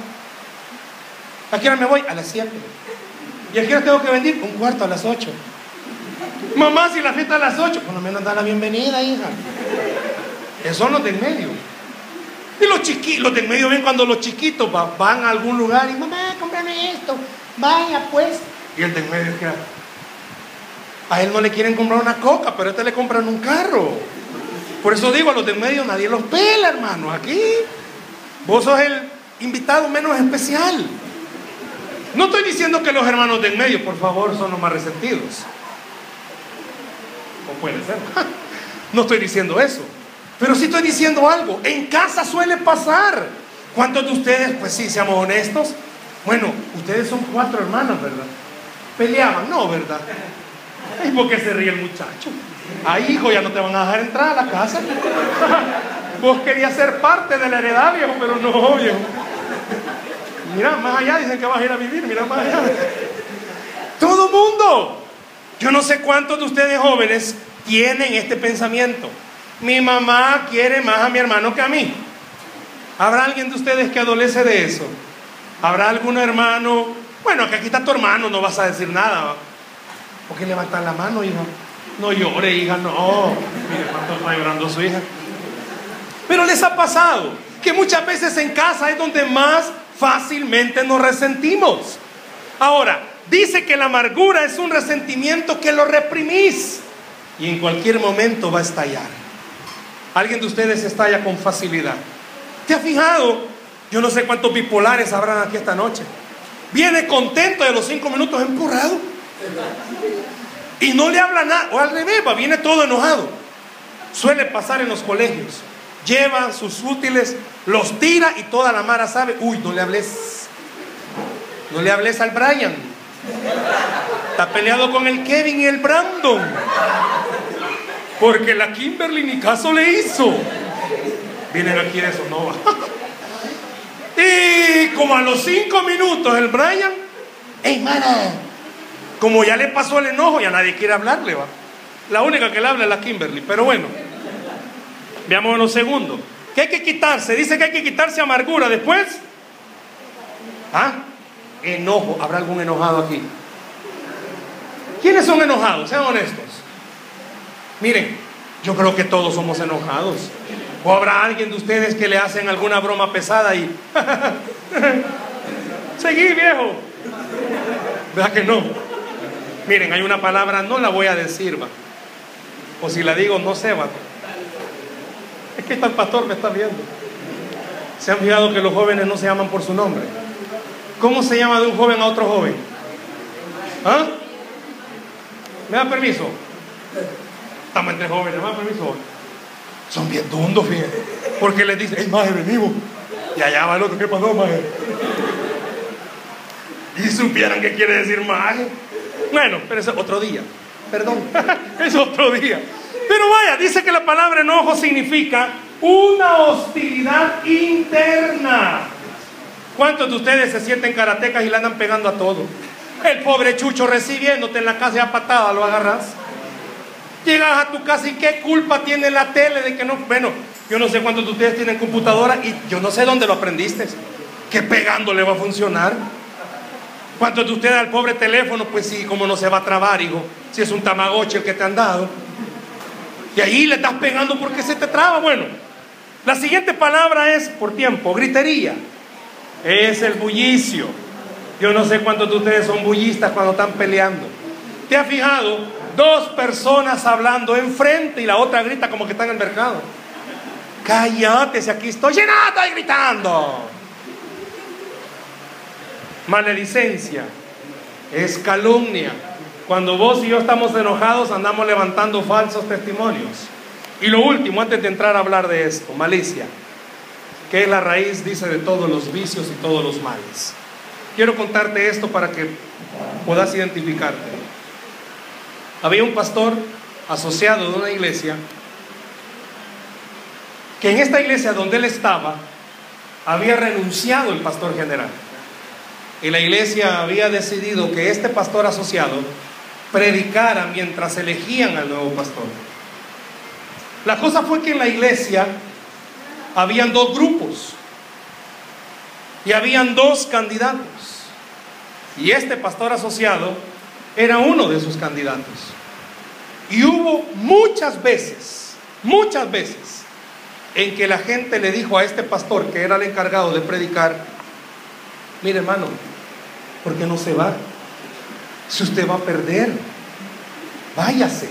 ¿A qué hora me voy? A las 7. ¿Y a qué hora tengo que venir? Un cuarto a las 8. Mamá, si la fiesta a las 8, por lo menos da la bienvenida, hija. Esos son los del medio. Y los chiquitos, los del medio ven cuando los chiquitos van a algún lugar y mamá, cómprame esto, vaya pues. Y el del medio que a él no le quieren comprar una coca, pero a este le compran un carro. Por eso digo, a los del medio nadie los pela, hermano. Aquí vos sos el invitado menos especial. No estoy diciendo que los hermanos del medio, por favor, son los más resentidos. O puede ser. No estoy diciendo eso. Pero sí estoy diciendo algo. En casa suele pasar. ¿Cuántos de ustedes, pues sí, seamos honestos? Bueno, ustedes son cuatro hermanas, ¿verdad? Peleaban, no, ¿verdad? ¿Y por qué se ríe el muchacho? Ahí, hijo, ya no te van a dejar entrar a la casa. Vos querías ser parte de la heredad, viejo, pero no, viejo. Mira, más allá dicen que vas a ir a vivir, mira más allá. Todo mundo. Yo no sé cuántos de ustedes jóvenes tienen este pensamiento. Mi mamá quiere más a mi hermano que a mí. ¿Habrá alguien de ustedes que adolece de eso? ¿Habrá algún hermano? Bueno, que aquí está tu hermano, no vas a decir nada. ¿Por qué levantan la mano, hija? No llore, hija, no. Mire cuánto está llorando su hija. Pero les ha pasado que muchas veces en casa es donde más fácilmente nos resentimos. Ahora, dice que la amargura es un resentimiento que lo reprimís y en cualquier momento va a estallar. Alguien de ustedes estalla con facilidad. ¿Te has fijado? Yo no sé cuántos bipolares habrán aquí esta noche. Viene contento de los cinco minutos empurrado. Y no le habla nada. O al revés, viene todo enojado. Suele pasar en los colegios. Lleva sus útiles, los tira y toda la mara sabe, uy, no le hables. No le hables al Brian. Está peleado con el Kevin y el Brandon. Porque la Kimberly ni caso le hizo. Vienen aquí de Sonova. Y como a los cinco minutos el Brian, hey mana, Como ya le pasó el enojo, ya nadie quiere hablarle, va. La única que le habla es la Kimberly, pero bueno. Veamos en los segundos. ¿Qué hay que quitarse? Dice que hay que quitarse amargura. Después, ¿ah? Enojo. ¿Habrá algún enojado aquí? ¿Quiénes son enojados? Sean honestos. Miren, yo creo que todos somos enojados. ¿O habrá alguien de ustedes que le hacen alguna broma pesada y... Seguí, viejo. ¿Verdad que no? Miren, hay una palabra, no la voy a decir, va. O si la digo, no se va. Es que está el pastor me está viendo. ¿Se han fijado que los jóvenes no se llaman por su nombre? ¿Cómo se llama de un joven a otro joven? ¿Ah? ¿Me da permiso? Estamos entre jóvenes, ¿me da permiso? Son bien dundos, fíjense. Porque les dicen, hey, maje, venimos. Y allá va el otro, ¿qué pasó, maje? Y supieran qué quiere decir maje. Bueno, pero es otro día. Perdón, es otro día. Pero vaya, dice que la palabra enojo significa una hostilidad interna. ¿Cuántos de ustedes se sienten karatecas y le andan pegando a todo? El pobre Chucho recibiéndote en la casa ya patada, lo agarras. Llegas a tu casa y qué culpa tiene la tele de que no. Bueno, yo no sé cuántos de ustedes tienen computadora y yo no sé dónde lo aprendiste. Que pegando le va a funcionar. ¿Cuántos de ustedes al pobre teléfono? Pues sí, como no se va a trabar, hijo. Si es un tamagotchi el que te han dado. Y ahí le estás pegando porque se te traba. Bueno, la siguiente palabra es por tiempo, gritería. Es el bullicio. Yo no sé cuántos de ustedes son bullistas cuando están peleando. ¿Te has fijado? Dos personas hablando enfrente y la otra grita como que está en el mercado. Cállate, si aquí estoy llenado y gritando. Maledicencia es calumnia. Cuando vos y yo estamos enojados andamos levantando falsos testimonios. Y lo último, antes de entrar a hablar de esto, malicia, que es la raíz, dice, de todos los vicios y todos los males. Quiero contarte esto para que puedas identificarte. Había un pastor asociado de una iglesia que en esta iglesia donde él estaba había renunciado el pastor general. Y la iglesia había decidido que este pastor asociado predicara mientras elegían al nuevo pastor. La cosa fue que en la iglesia habían dos grupos y habían dos candidatos. Y este pastor asociado era uno de sus candidatos. Y hubo muchas veces, muchas veces, en que la gente le dijo a este pastor, que era el encargado de predicar, mire hermano, ¿por qué no se va? Si usted va a perder, váyase.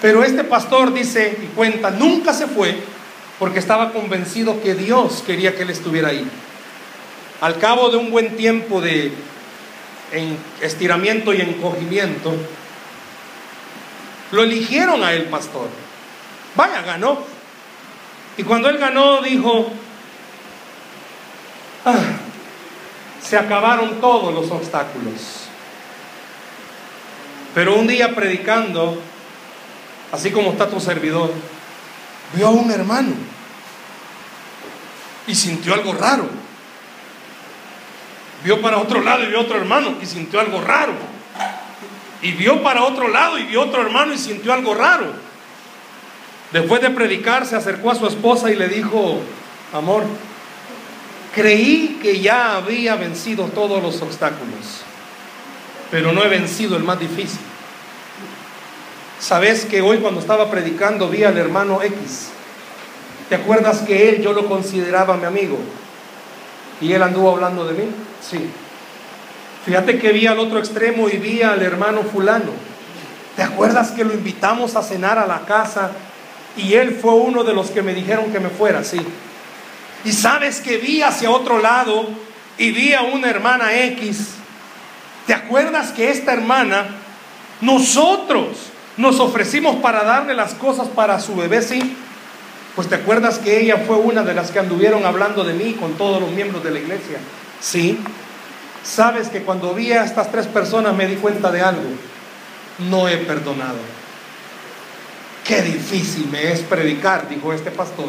Pero este pastor dice y cuenta, nunca se fue porque estaba convencido que Dios quería que él estuviera ahí. Al cabo de un buen tiempo de estiramiento y encogimiento, lo eligieron a él pastor. Vaya, ganó. Y cuando él ganó, dijo, ah, se acabaron todos los obstáculos. Pero un día predicando, así como está tu servidor, vio a un hermano y sintió algo raro. Vio para otro lado y vio otro hermano y sintió algo raro. Y vio para otro lado y vio otro hermano y sintió algo raro. Después de predicar, se acercó a su esposa y le dijo, amor, creí que ya había vencido todos los obstáculos, pero no he vencido el más difícil. Sabes que hoy cuando estaba predicando vi al hermano X. ¿Te acuerdas que él yo lo consideraba mi amigo? Y él anduvo hablando de mí. Sí. Fíjate que vi al otro extremo y vi al hermano fulano. ¿Te acuerdas que lo invitamos a cenar a la casa y él fue uno de los que me dijeron que me fuera? Sí. Y sabes que vi hacia otro lado y vi a una hermana X. ¿Te acuerdas que esta hermana, nosotros nos ofrecimos para darle las cosas para su bebé? Sí. Pues te acuerdas que ella fue una de las que anduvieron hablando de mí con todos los miembros de la iglesia. Sí. Sabes que cuando vi a estas tres personas me di cuenta de algo. No he perdonado. Qué difícil me es predicar, dijo este pastor,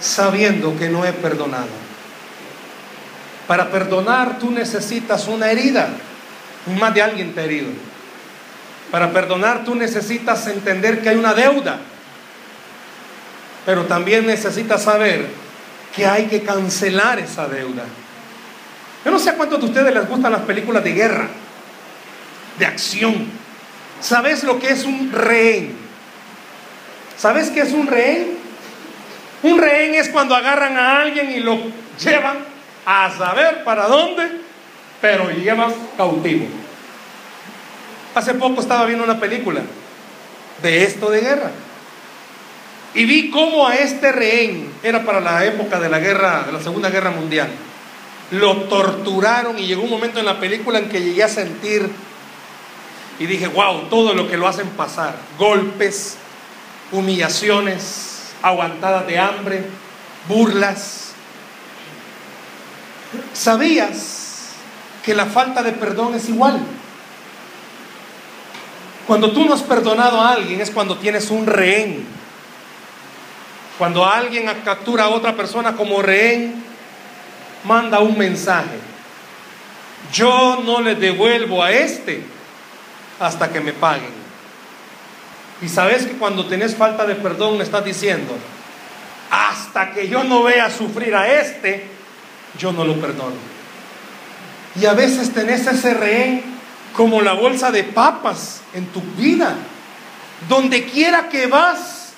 sabiendo que no he perdonado. Para perdonar tú necesitas una herida, Más de alguien te ha herido. Para perdonar tú necesitas entender que hay una deuda. Pero también necesitas saber que hay que cancelar esa deuda. Yo no sé a cuántos de ustedes les gustan las películas de guerra, de acción. ¿Sabes lo que es un rehén? ¿Sabes qué es un rehén? Un rehén es cuando agarran a alguien y lo llevan a saber para dónde, pero llevan cautivo. Hace poco estaba viendo una película de esto de guerra. Y vi cómo a este rehén, era para la época de la guerra, de la Segunda Guerra Mundial, lo torturaron y llegó un momento en la película en que llegué a sentir y dije, wow, todo lo que lo hacen pasar, golpes, humillaciones, aguantadas de hambre, burlas. ¿Sabías que la falta de perdón es igual? Cuando tú no has perdonado a alguien es cuando tienes un rehén. Cuando alguien captura a otra persona como rehén, manda un mensaje. Yo no le devuelvo a este hasta que me paguen. Y sabes que cuando tenés falta de perdón me estás diciendo, hasta que yo no vea sufrir a este, yo no lo perdono. Y a veces tenés ese rehén como la bolsa de papas en tu vida. Donde quiera que vas,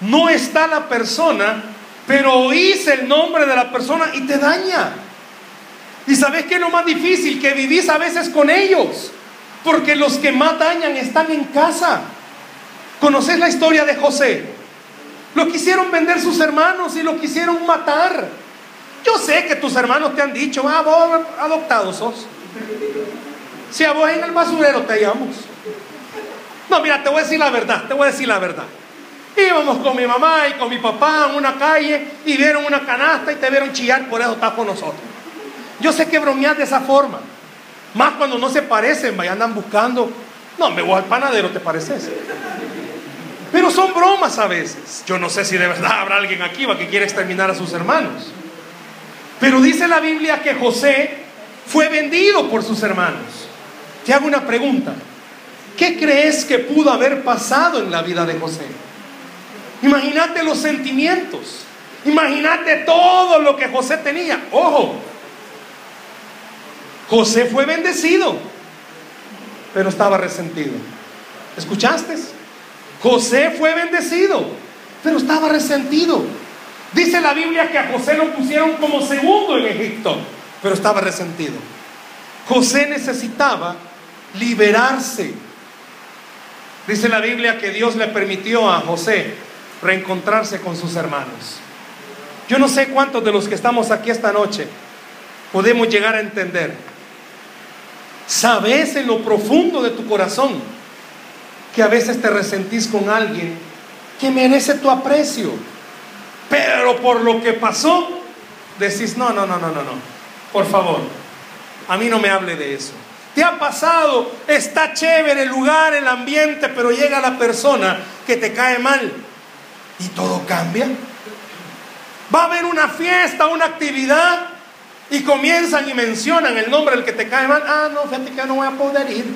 no está la persona, pero oís el nombre de la persona y te daña. Y sabes que es lo más difícil, que vivís a veces con ellos. Porque los que más dañan están en casa. ¿Conoces la historia de José? Lo quisieron vender sus hermanos y lo quisieron matar. Yo sé que tus hermanos te han dicho, ah, vos adoptado sos. Si a vos en el basurero te hallamos. No, mira, te voy a decir la verdad, te voy a decir la verdad. Íbamos con mi mamá y con mi papá en una calle y vieron una canasta y te vieron chillar, por eso estás con nosotros. Yo sé que bromeas de esa forma. Más cuando no se parecen, vayan andan buscando. No, me voy al panadero, ¿te pareces? Pero son bromas a veces. Yo no sé si de verdad habrá alguien aquí que quiere exterminar a sus hermanos. Pero dice la Biblia que José fue vendido por sus hermanos. Te hago una pregunta. ¿Qué crees que pudo haber pasado en la vida de José? Imagínate los sentimientos. Imagínate todo lo que José tenía. Ojo, José fue bendecido, pero estaba resentido. ¿Escuchaste? José fue bendecido, pero estaba resentido. Dice la Biblia que a José lo pusieron como segundo en Egipto, pero estaba resentido. José necesitaba liberarse. Dice la Biblia que Dios le permitió a José reencontrarse con sus hermanos. Yo no sé cuántos de los que estamos aquí esta noche podemos llegar a entender Sabes en lo profundo de tu corazón que a veces te resentís con alguien que merece tu aprecio. Pero por lo que pasó, decís, no, no, no, no, no, no. Por favor, a mí no me hable de eso. Te ha pasado, está chévere el lugar, el ambiente, pero llega la persona que te cae mal y todo cambia. Va a haber una fiesta, una actividad y comienzan y mencionan el nombre del que te cae mal. Ah, no, fíjate que no voy a poder ir.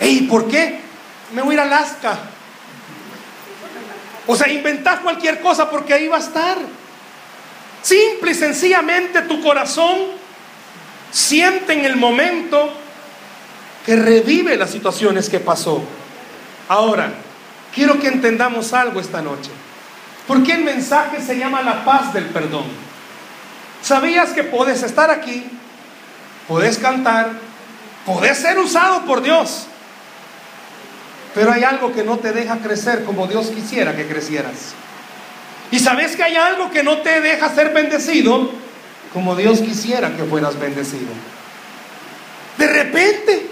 ¿Y ¿por qué? Me voy a ir a Alaska. O sea, inventás cualquier cosa porque ahí va a estar. Simple y sencillamente tu corazón siente en el momento que revive las situaciones que pasó. Ahora, quiero que entendamos algo esta noche. ¿Por qué el mensaje se llama la paz del perdón? ¿Sabías que puedes estar aquí? Puedes cantar, puedes ser usado por Dios. Pero hay algo que no te deja crecer como Dios quisiera que crecieras. Y sabes que hay algo que no te deja ser bendecido como Dios quisiera que fueras bendecido. De repente,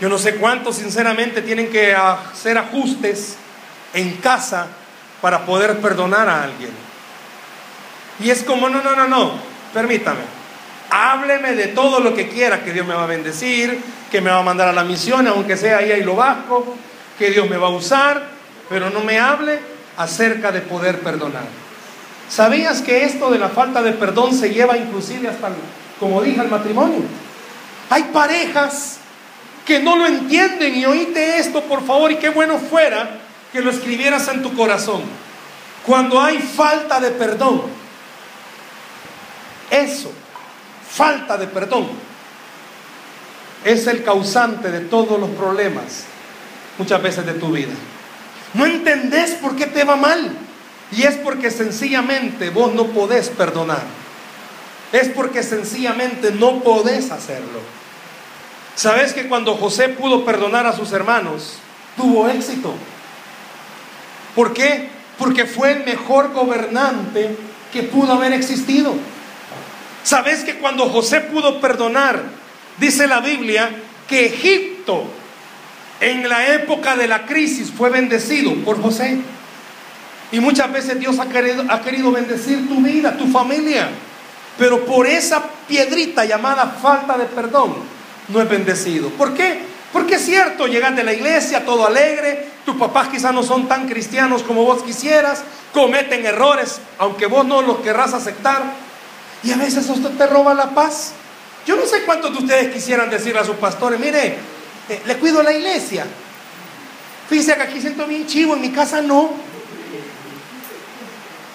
yo no sé cuántos sinceramente tienen que hacer ajustes en casa para poder perdonar a alguien. Y es como, no, no, no, no, permítame. Hábleme de todo lo que quiera, que Dios me va a bendecir, que me va a mandar a la misión, aunque sea ahí y lo vasco, que Dios me va a usar, pero no me hable acerca de poder perdonar. ¿Sabías que esto de la falta de perdón se lleva inclusive hasta, como dije, al matrimonio? Hay parejas que no lo entienden y oíste esto, por favor, y qué bueno fuera que lo escribieras en tu corazón. Cuando hay falta de perdón, eso, falta de perdón, es el causante de todos los problemas muchas veces de tu vida. No entendés por qué te va mal. Y es porque sencillamente vos no podés perdonar. Es porque sencillamente no podés hacerlo. ¿Sabes que cuando José pudo perdonar a sus hermanos, tuvo éxito? ¿Por qué? Porque fue el mejor gobernante que pudo haber existido. ¿Sabes que cuando José pudo perdonar, dice la Biblia, que Egipto en la época de la crisis fue bendecido por José? Y muchas veces Dios ha querido, ha querido bendecir tu vida, tu familia. Pero por esa piedrita llamada falta de perdón, no es bendecido. ¿Por qué? Porque es cierto, llegan de la iglesia todo alegre, tus papás quizás no son tan cristianos como vos quisieras, cometen errores, aunque vos no los querrás aceptar, y a veces esto te roba la paz. Yo no sé cuántos de ustedes quisieran decirle a sus pastores, mire, eh, le cuido la iglesia. Fíjense que aquí siento bien chivo, en mi casa no.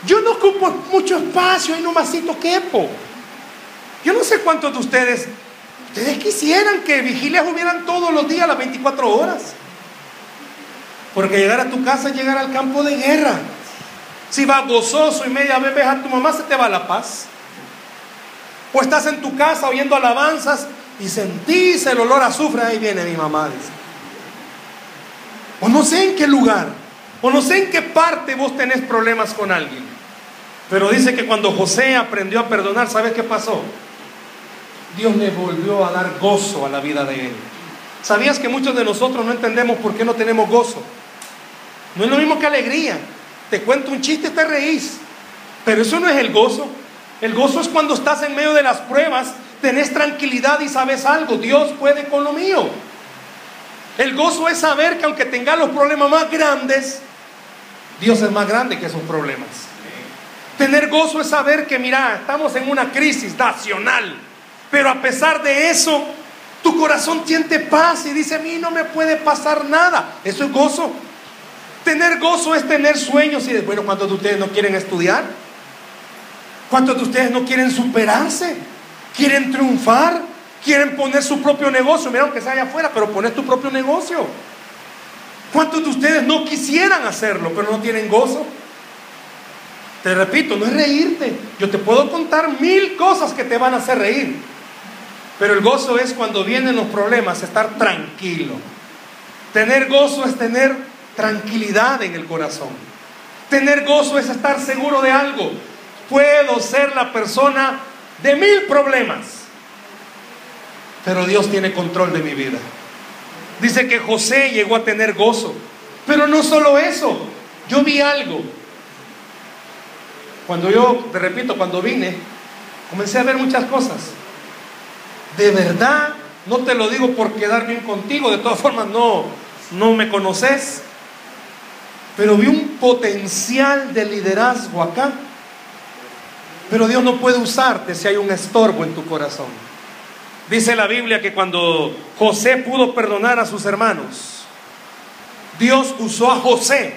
Yo no ocupo mucho espacio, y nomasito quepo. Yo no sé cuántos de ustedes, ustedes quisieran que vigilias hubieran todos los días, las 24 horas. Porque llegar a tu casa es llegar al campo de guerra. Si vas gozoso y media vez ves a tu mamá, se te va la paz. O estás en tu casa oyendo alabanzas y sentís el olor a azufre, ahí viene mi mamá. O no sé en qué lugar, o no sé en qué parte vos tenés problemas con alguien. Pero dice que cuando José aprendió a perdonar, ¿sabes qué pasó? Dios le volvió a dar gozo a la vida de él. ¿Sabías que muchos de nosotros no entendemos por qué no tenemos gozo? No es lo mismo que alegría. Te cuento un chiste, te reís. Pero eso no es el gozo. El gozo es cuando estás en medio de las pruebas, tenés tranquilidad y sabes algo. Dios puede con lo mío. El gozo es saber que aunque tengas los problemas más grandes, Dios es más grande que esos problemas. Tener gozo es saber que, mira, estamos en una crisis nacional, pero a pesar de eso, tu corazón siente paz y dice, a mí no me puede pasar nada. Eso es gozo. Tener gozo es tener sueños y, bueno, ¿cuántos de ustedes no quieren estudiar? ¿Cuántos de ustedes no quieren superarse? ¿Quieren triunfar? ¿Quieren poner su propio negocio? Mira, aunque sea allá afuera, pero poner tu propio negocio. ¿Cuántos de ustedes no quisieran hacerlo, pero no tienen gozo? Te repito, no es reírte. Yo te puedo contar mil cosas que te van a hacer reír. Pero el gozo es cuando vienen los problemas, estar tranquilo. Tener gozo es tener tranquilidad en el corazón. Tener gozo es estar seguro de algo. Puedo ser la persona de mil problemas, pero Dios tiene control de mi vida. Dice que José llegó a tener gozo, pero no solo eso. Yo vi algo cuando yo, te repito, cuando vine, comencé a ver muchas cosas. De verdad, no te lo digo por quedar bien contigo, de todas formas no, no me conoces, pero vi un potencial de liderazgo acá. Pero Dios no puede usarte si hay un estorbo en tu corazón. Dice la Biblia que cuando José pudo perdonar a sus hermanos, Dios usó a José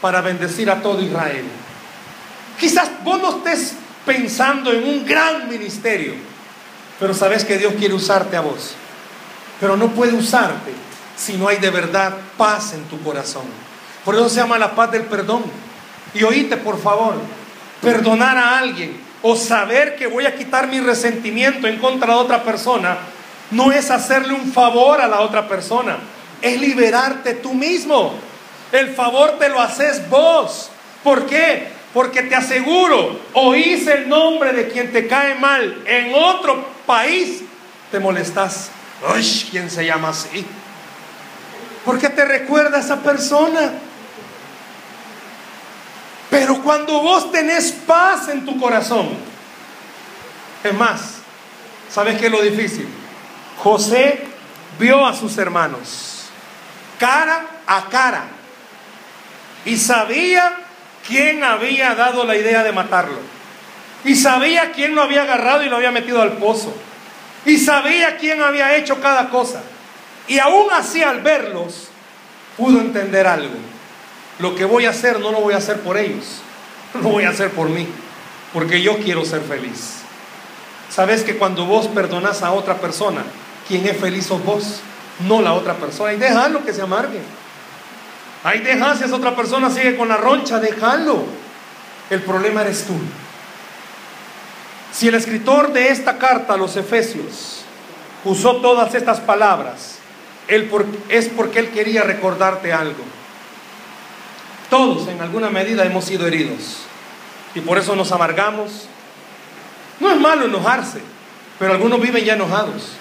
para bendecir a todo Israel. Quizás vos no estés pensando en un gran ministerio, pero sabes que Dios quiere usarte a vos. Pero no puede usarte si no hay de verdad paz en tu corazón. Por eso se llama la paz del perdón. Y oíte, por favor, perdonar a alguien o saber que voy a quitar mi resentimiento en contra de otra persona, no es hacerle un favor a la otra persona, es liberarte tú mismo. El favor te lo haces vos. ¿Por qué? Porque te aseguro, oís el nombre de quien te cae mal en otro país, te molestas. Uy, ¿quién se llama así? Porque te recuerda a esa persona. Pero cuando vos tenés paz en tu corazón, es más, ¿sabes qué es lo difícil? José vio a sus hermanos cara a cara y sabía quién había dado la idea de matarlo. Y sabía quién lo había agarrado y lo había metido al pozo. Y sabía quién había hecho cada cosa. Y aún así al verlos, pudo entender algo. Lo que voy a hacer no lo voy a hacer por ellos, lo voy a hacer por mí, porque yo quiero ser feliz. Sabes que cuando vos perdonas a otra persona, quien es feliz sos vos, no la otra persona. Y déjalo que se amargue. Ahí dejas si esa otra persona sigue con la roncha, déjalo. El problema eres tú. Si el escritor de esta carta a los Efesios usó todas estas palabras, él es porque él quería recordarte algo. Todos en alguna medida hemos sido heridos y por eso nos amargamos. No es malo enojarse, pero algunos viven ya enojados.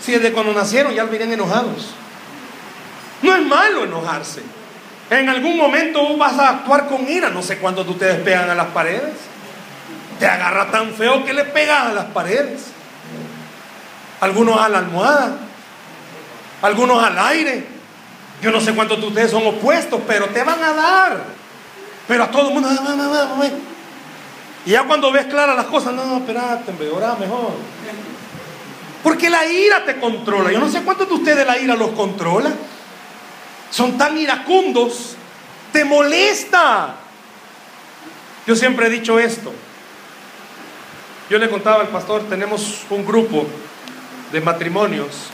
Si desde cuando nacieron ya viven enojados. No es malo enojarse. En algún momento vas a actuar con ira. No sé cuántos de ustedes pegan a las paredes. Te agarra tan feo que le pegas a las paredes. Algunos a la almohada. Algunos al aire. Yo no sé cuántos de ustedes son opuestos, pero te van a dar. Pero a todo el mundo. Y ya cuando ves claras las cosas, no, espérate, ahora mejor. Porque la ira te controla. Yo no sé cuántos de ustedes la ira los controla. Son tan iracundos. Te molesta. Yo siempre he dicho esto. Yo le contaba al pastor, tenemos un grupo de matrimonios.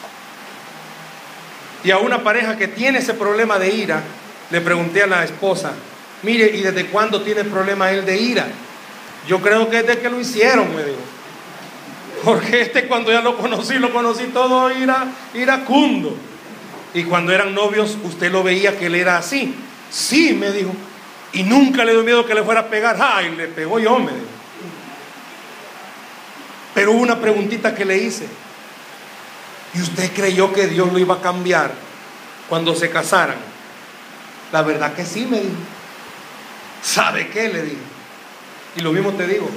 Y a una pareja que tiene ese problema de ira, le pregunté a la esposa, mire, ¿y desde cuándo tiene problema él de ira? Yo creo que desde que lo hicieron, me dijo. Porque este cuando ya lo conocí, lo conocí todo ira, iracundo. Y cuando eran novios, usted lo veía que él era así. Sí, me dijo. Y nunca le dio miedo que le fuera a pegar. ¡Ay! Le pegó yo, me dijo. Pero hubo una preguntita que le hice. ¿Y usted creyó que Dios lo iba a cambiar cuando se casaran? La verdad que sí, me dijo. ¿Sabe qué? Le dije. Y lo mismo te digo.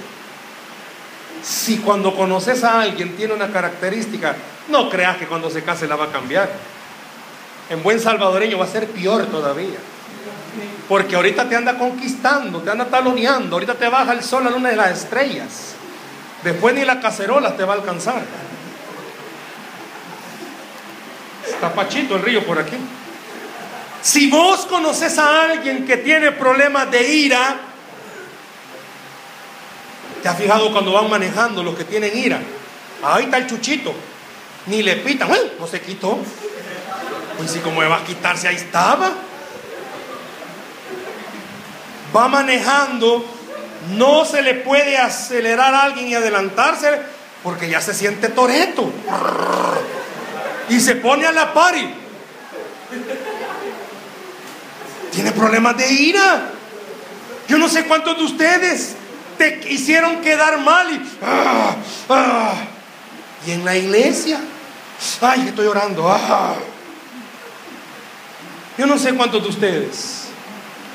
Si cuando conoces a alguien tiene una característica, no creas que cuando se case la va a cambiar. En buen salvadoreño va a ser peor todavía. Porque ahorita te anda conquistando, te anda taloneando, ahorita te baja el sol a una de las estrellas. Después ni la cacerola te va a alcanzar. Está Pachito el río por aquí. Si vos conoces a alguien que tiene problemas de ira, ¿te has fijado cuando van manejando los que tienen ira? Ahí está el chuchito. Ni le pitan. No se quitó. Pues si como va a quitarse, ahí estaba. Va manejando, no se le puede acelerar a alguien y adelantarse porque ya se siente toreto. Y se pone a la pari. Tiene problemas de ira. Yo no sé cuántos de ustedes te hicieron quedar mal y, ah, ah. y en la iglesia. Ay, estoy orando. Ah. Yo no sé cuántos de ustedes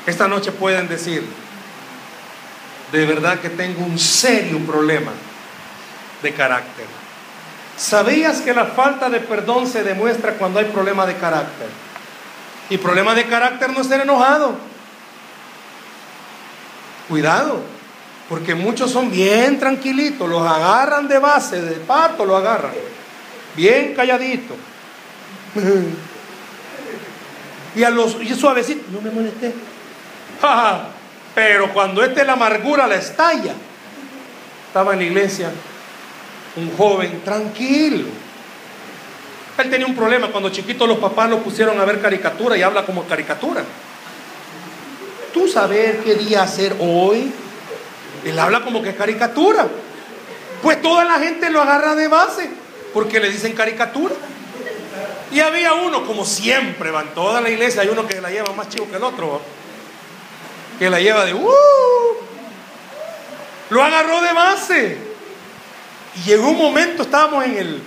esta noche pueden decir, de verdad que tengo un serio problema de carácter. ¿Sabías que la falta de perdón se demuestra cuando hay problema de carácter? Y problema de carácter no es ser enojado. Cuidado, porque muchos son bien tranquilitos, los agarran de base, de pato lo agarran, bien calladito. Y a los y suavecito, no me molesté. Pero cuando este la amargura la estalla, estaba en la iglesia un joven tranquilo. Él tenía un problema cuando chiquito los papás lo pusieron a ver caricatura y habla como caricatura. Tú saber qué día hacer hoy. Él habla como que es caricatura. Pues toda la gente lo agarra de base porque le dicen caricatura. Y había uno, como siempre, va en toda la iglesia, hay uno que la lleva más chivo que el otro, que la lleva de, ¡uh! Lo agarró de base. Y llegó un momento, estábamos en el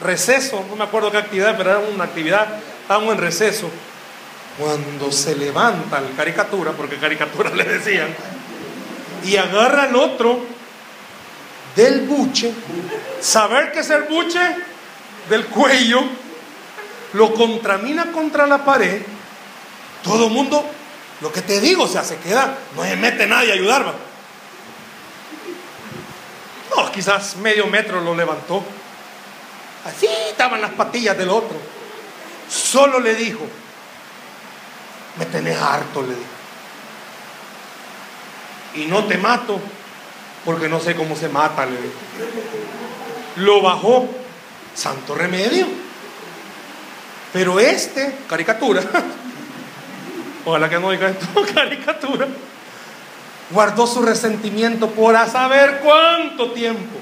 receso, no me acuerdo qué actividad, pero era una actividad, estábamos en receso. Cuando se levanta la caricatura, porque caricatura le decían, y agarra al otro del buche, saber qué es el buche, del cuello, lo contramina contra la pared, todo el mundo, lo que te digo, o sea, se queda, no se mete nadie a ayudar. Quizás medio metro lo levantó. Así estaban las patillas del otro. Solo le dijo, me tenés harto, le dijo. Y no te mato porque no sé cómo se mata, le dijo. Lo bajó, santo remedio. Pero este, caricatura, ojalá que no diga esto, caricatura, guardó su resentimiento por a saber cuánto tiempo.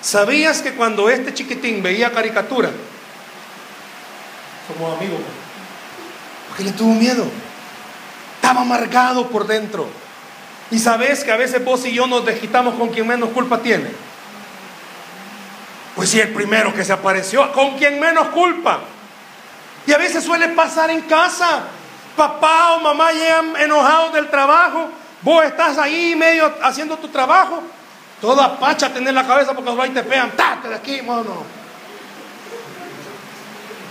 ¿Sabías que cuando este chiquitín veía caricatura, somos amigos, porque le tuvo miedo? Estaba amargado por dentro. Y sabes que a veces vos y yo nos desquitamos con quien menos culpa tiene. Pues si el primero que se apareció, con quien menos culpa. Y a veces suele pasar en casa. Papá o mamá llegan enojados del trabajo. Vos estás ahí medio haciendo tu trabajo. Toda pacha tener la cabeza porque los te pegan. ¡Tate de aquí, mono!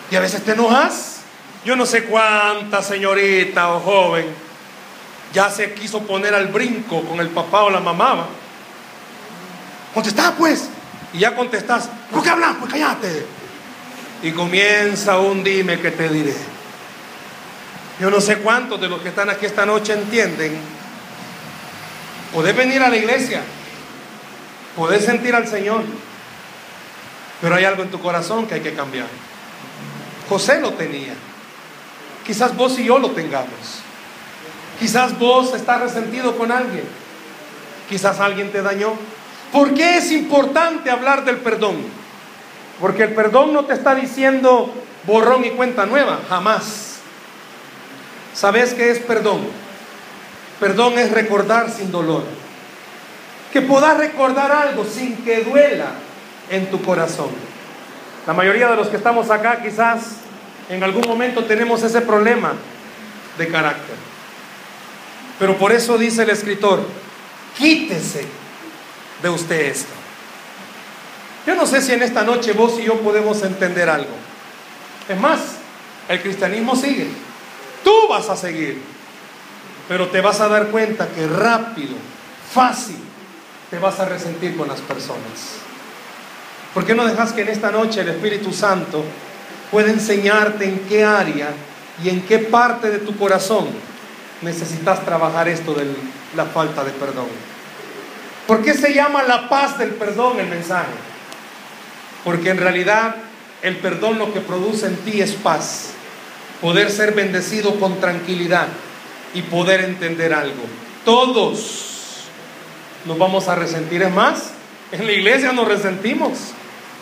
Y a veces te enojas. Yo no sé cuánta señorita o joven ya se quiso poner al brinco con el papá o la mamá. Contestá pues. Y ya contestás. ¿Por qué hablas? Pues cállate. Y comienza un dime que te diré. Yo no sé cuántos de los que están aquí esta noche entienden. Podés venir a la iglesia. Podés sentir al Señor. Pero hay algo en tu corazón que hay que cambiar. José lo tenía. Quizás vos y yo lo tengamos. Quizás vos estás resentido con alguien. Quizás alguien te dañó. ¿Por qué es importante hablar del perdón? Porque el perdón no te está diciendo borrón y cuenta nueva, jamás. ¿Sabes qué es perdón? Perdón es recordar sin dolor. Que puedas recordar algo sin que duela en tu corazón. La mayoría de los que estamos acá quizás en algún momento tenemos ese problema de carácter. Pero por eso dice el escritor, quítese de usted esto. Yo no sé si en esta noche vos y yo podemos entender algo. Es más, el cristianismo sigue. Tú vas a seguir. Pero te vas a dar cuenta que rápido, fácil, te vas a resentir con las personas. ¿Por qué no dejas que en esta noche el Espíritu Santo pueda enseñarte en qué área y en qué parte de tu corazón necesitas trabajar esto de la falta de perdón. ¿Por qué se llama la paz del perdón el mensaje? Porque en realidad el perdón lo que produce en ti es paz, poder ser bendecido con tranquilidad y poder entender algo. Todos nos vamos a resentir, es más, en la iglesia nos resentimos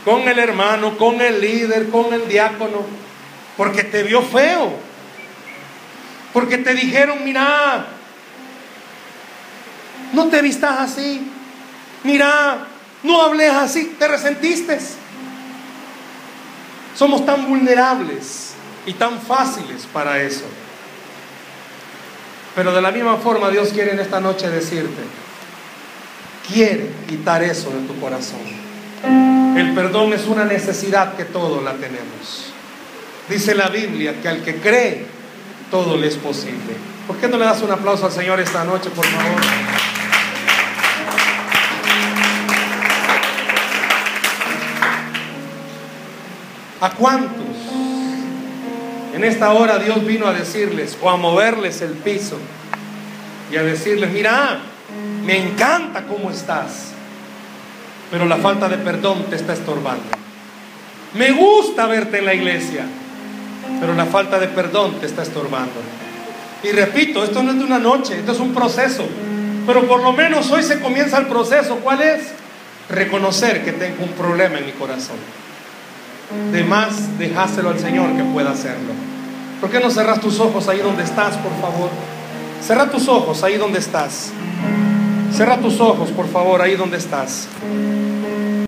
con el hermano, con el líder, con el diácono, porque te vio feo, porque te dijeron, mira, no te vistas así. Mira, no hables así. Te resentiste. Somos tan vulnerables y tan fáciles para eso. Pero de la misma forma Dios quiere en esta noche decirte, quiere quitar eso de tu corazón. El perdón es una necesidad que todos la tenemos. Dice la Biblia que al que cree todo le es posible. ¿Por qué no le das un aplauso al Señor esta noche, por favor? ¿A cuántos en esta hora Dios vino a decirles o a moverles el piso y a decirles, mira, me encanta cómo estás, pero la falta de perdón te está estorbando. Me gusta verte en la iglesia, pero la falta de perdón te está estorbando. Y repito, esto no es de una noche, esto es un proceso. Pero por lo menos hoy se comienza el proceso. ¿Cuál es? Reconocer que tengo un problema en mi corazón. De más, dejáselo al Señor que pueda hacerlo. ¿Por qué no cerras tus ojos ahí donde estás, por favor? Cerra tus ojos ahí donde estás. Cerra tus ojos, por favor, ahí donde estás.